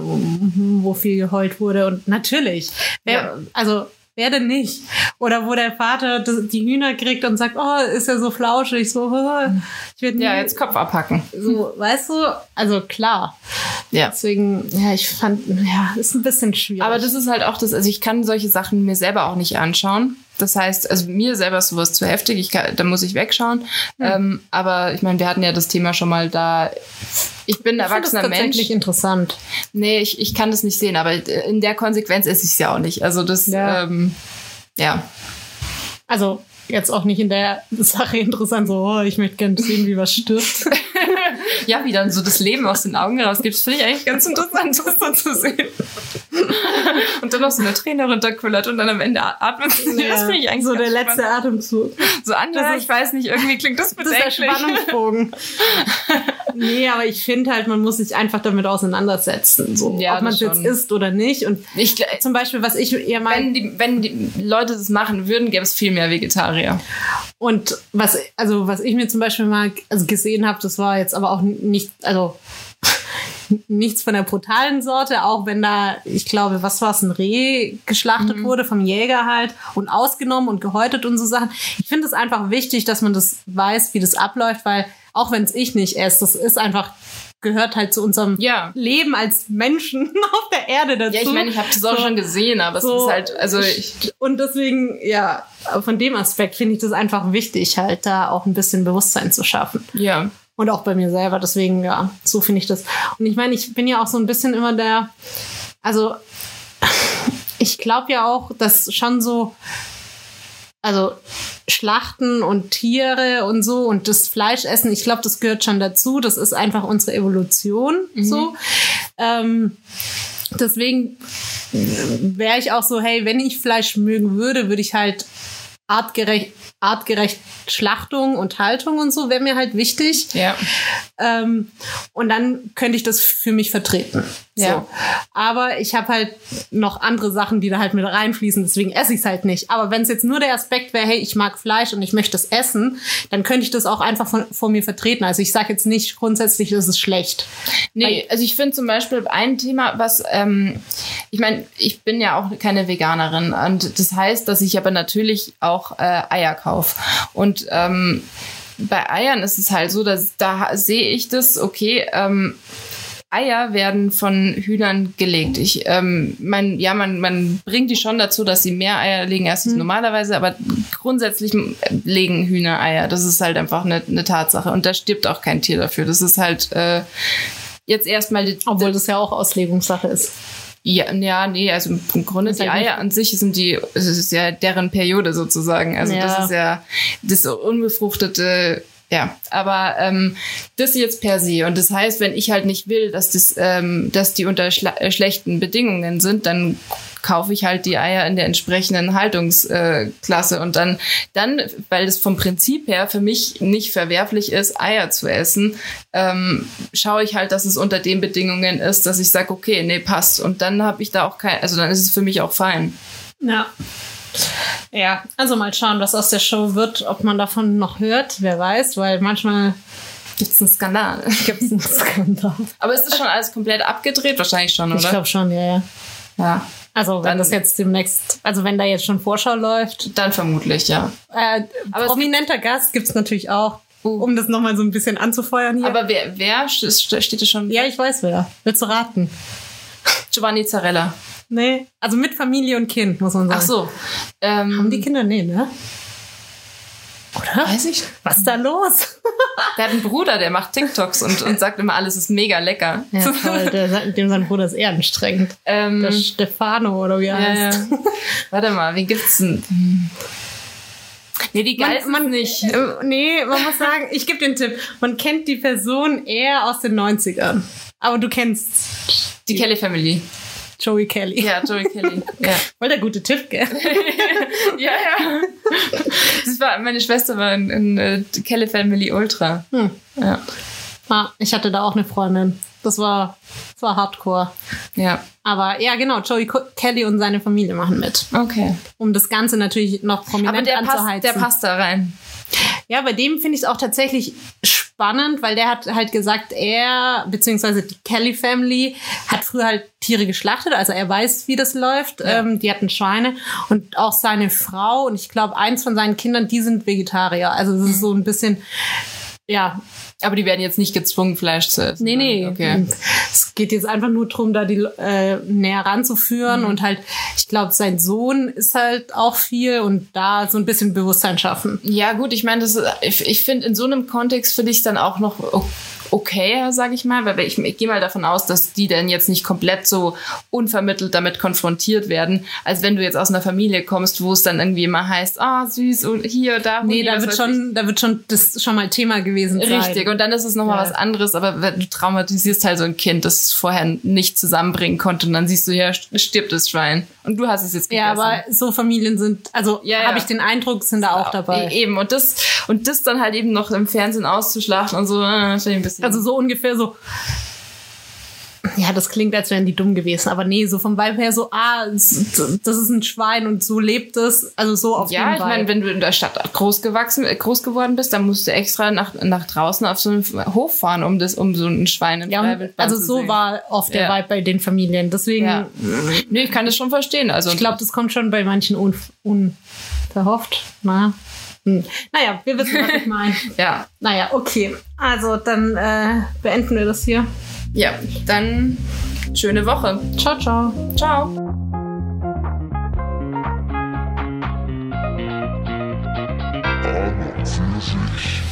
wo viel geheult wurde. Und natürlich, wer, Ja. also wer denn nicht? Oder wo der Vater die Hühner kriegt und sagt, oh, ist ja so flauschig, so, oh, ich werde ja, jetzt Kopf abhacken. so, weißt du? Also klar. Ja. Deswegen, ja, ich fand, ja, ist ein bisschen schwierig. Aber das ist halt auch das, also ich kann solche Sachen mir selber auch nicht anschauen. Das heißt, also mir selber ist sowas zu heftig, ich kann, da muss ich wegschauen. Ähm, aber ich meine, wir hatten ja das Thema schon mal da. Ich bin ein das erwachsener tatsächlich Mensch. interessant. Nee, ich, ich kann das nicht sehen, aber in der Konsequenz esse ich es ja auch nicht. Also das, Ja. ähm, ja. Also jetzt auch nicht in der Sache interessant, so, oh, ich möchte gerne sehen, wie was stirbt. Ja, wie dann so das Leben aus den Augen rausgeht, das finde ich eigentlich ganz interessant, das so zu sehen. Und dann noch so eine Träne runterkullert und dann am Ende atmet sie. Das finde ich eigentlich so der letzte spannend. Atemzug. So ist- ich weiß nicht, irgendwie klingt das Das ist der bedenklich. Spannungsbogen. nee, aber ich finde halt, man muss sich einfach damit auseinandersetzen, so, Ja, ob man es jetzt isst oder nicht. Und Ich, zum Beispiel, was ich eher meine, wenn, die, wenn die Leute das machen würden, gäbe es viel mehr Vegetarier. Und was, also was ich mir zum Beispiel mal also gesehen habe, das war jetzt aber auch nicht, also nichts von der brutalen Sorte, auch wenn da, ich glaube, was war es, ein Reh geschlachtet wurde vom Jäger halt und ausgenommen und gehäutet und so Sachen. Ich finde es einfach wichtig, dass man das weiß, wie das abläuft, weil auch wenn es ich nicht esse, das ist einfach gehört halt zu unserem Ja. Leben als Menschen auf der Erde dazu. Ja, ich meine, ich habe das auch So. schon gesehen, aber So. es ist halt, also ich, und deswegen, ja, von dem Aspekt finde ich das einfach wichtig, halt da auch ein bisschen Bewusstsein zu schaffen. ja. Und auch bei mir selber. Deswegen, ja, so finde ich das. Und ich meine, ich bin ja auch so ein bisschen immer der, also ich glaube ja auch, dass schon so, also Schlachten und Tiere und so und das Fleischessen, ich glaube, das gehört schon dazu. Das ist einfach unsere Evolution so. Ähm, deswegen wäre ich auch so, hey, wenn ich Fleisch mögen würde, würde ich halt artgerecht, artgerecht Schlachtung und Haltung und so wäre mir halt wichtig. Ja. Ähm, und dann könnte ich das für mich vertreten. Ja. So. Aber ich habe halt noch andere Sachen, die da halt mit reinfließen, deswegen esse ich es halt nicht. Aber wenn es jetzt nur der Aspekt wäre, hey, ich mag Fleisch und ich möchte es essen, dann könnte ich das auch einfach von, vor mir vertreten. Also ich sage jetzt nicht grundsätzlich, ist schlecht. Nee, also ich finde zum Beispiel ein Thema, was, ähm, ich meine, ich bin ja auch keine Veganerin und das heißt, dass ich aber natürlich auch äh, Eier kaufe. Und ähm, bei Eiern ist es halt so, dass da sehe ich das, okay, ähm, Eier werden von Hühnern gelegt. Ich, ähm, man, ja, man, man bringt die schon dazu, dass sie mehr Eier legen als sie normalerweise, aber grundsätzlich legen Hühner Eier. Das ist halt einfach eine, eine Tatsache. Und da stirbt auch kein Tier dafür. Das ist halt äh, jetzt erstmal die, Obwohl das ja auch Auslegungssache ist. Ja, ja, nee, also im Grunde die halt nicht- Eier an sich sind die, es ist ja deren Periode sozusagen. Also Ja. das ist ja das unbefruchtete, ja. Aber ähm, das jetzt per se. Und das heißt, wenn ich halt nicht will, dass das, ähm, dass die unter äh, schlechten Bedingungen sind, dann kaufe ich halt die Eier in der entsprechenden Haltungsklasse äh, und dann, dann, weil das vom Prinzip her für mich nicht verwerflich ist, Eier zu essen, ähm, schaue ich halt, dass es unter den Bedingungen ist, dass ich sage, okay, nee, passt. Und dann habe ich da auch kein, also dann ist es für mich auch fein. Ja. Ja, also mal schauen, was aus der Show wird, ob man davon noch hört, wer weiß, weil manchmal Gibt es einen Skandal? gibt es einen Skandal. Aber ist das schon alles komplett abgedreht? Wahrscheinlich schon, Ich oder? glaube schon, ja, ja. ja. Also wenn Dann- das jetzt demnächst, also wenn da jetzt schon Vorschau läuft. Dann vermutlich, ja. Äh, Aber es prominenter Gast gibt's natürlich auch, um das nochmal so ein bisschen anzufeuern hier. Aber wer, wer st- steht es schon? ja, ich weiß wer. Willst du raten? Giovanni Zarella. Nee, also mit Familie und Kind, muss man sagen. Ach so. Ähm, Haben die Kinder? Nee, ne? Oder? Weiß ich. Was ist da los? Der hat einen Bruder, der macht TikToks und, und sagt immer, alles ist mega lecker. Ja, toll. Der, dem sein Bruder ist eher anstrengend. ähm, Der Stefano oder wie er ja, ja. heißt. Warte mal, wen gibt's denn? Nee, die geilsten man, nicht. Äh, Nee, man muss sagen, ich gebe den Tipp. Man kennt die Person eher aus den 90ern. Aber du kennst Die Kelly Family. Joey Kelly. Ja, Joey Kelly. Ja. Voll der gute Tipp, gell? ja, ja. Das war, meine Schwester war in, in äh, Kelly Family Ultra. Hm. Ja. Ah, ich hatte da auch eine Freundin. Das war, das war Hardcore. Ja. Aber ja, genau, Joey Kelly und seine Familie machen mit. Okay. Um das Ganze natürlich noch prominent Aber der passt, anzuheizen. der passt da rein. Ja, bei dem finde ich es auch tatsächlich spannend, weil der hat halt gesagt, er, beziehungsweise die Kelly Family, hat früher halt Tiere geschlachtet, also er weiß, wie das läuft. Ähm, die hatten Schweine und auch seine Frau und ich glaube, eins von seinen Kindern, die sind Vegetarier. Also es ist so ein bisschen, ja, Aber die werden jetzt nicht gezwungen, Fleisch zu essen. Nee, nee. Okay. Es geht jetzt einfach nur darum, da die äh, näher ranzuführen Mhm. und halt, ich glaube, sein Sohn ist halt auch viel und da so ein bisschen Bewusstsein schaffen. Ja, gut, ich meine, ich, ich finde, in so einem Kontext finde ich es dann auch noch okay, sage ich mal, weil ich, ich gehe mal davon aus, dass die dann jetzt nicht komplett so unvermittelt damit konfrontiert werden, als wenn du jetzt aus einer Familie kommst, wo es dann irgendwie immer heißt, ah, süß und hier, da. Nee, da wird schon, da wird schon das schon mal Thema gewesen sein. Richtig, und dann ist es nochmal Ja. was anderes, aber wenn du traumatisierst halt so ein Kind, das es vorher nicht zusammenbringen konnte und dann siehst du, ja, stirbt das Schwein. Und du hast es jetzt gegessen. Ja, aber so Familien sind, also Ja, ja. habe ich den Eindruck, sind da auch dabei. E- Eben, und das, und das dann halt eben noch im Fernsehen auszuschlachten und so, äh, ein bisschen. Also so ungefähr so. Ja, das klingt, als wären die dumm gewesen, aber nee, so vom Vibe her so, ah, das ist ein Schwein und so lebt es, also so auf Ja, dem ich meine, wenn du in der Stadt groß gewachsen, äh, groß geworden bist, dann musst du extra nach, nach draußen auf so einen Hof fahren, um das, um so ein Schwein im Ja, und also so sehen. war oft der Ja. Vibe bei den Familien. Deswegen, Ja. Nee, ich kann das schon verstehen. Also ich glaube, das kommt schon bei manchen un unverhofft. Na? Hm. Naja, wir wissen, was ich meine. ja, naja, okay. Also, dann äh, beenden wir das hier. Ja, dann schöne Woche. Ciao, ciao. Ciao. für sich.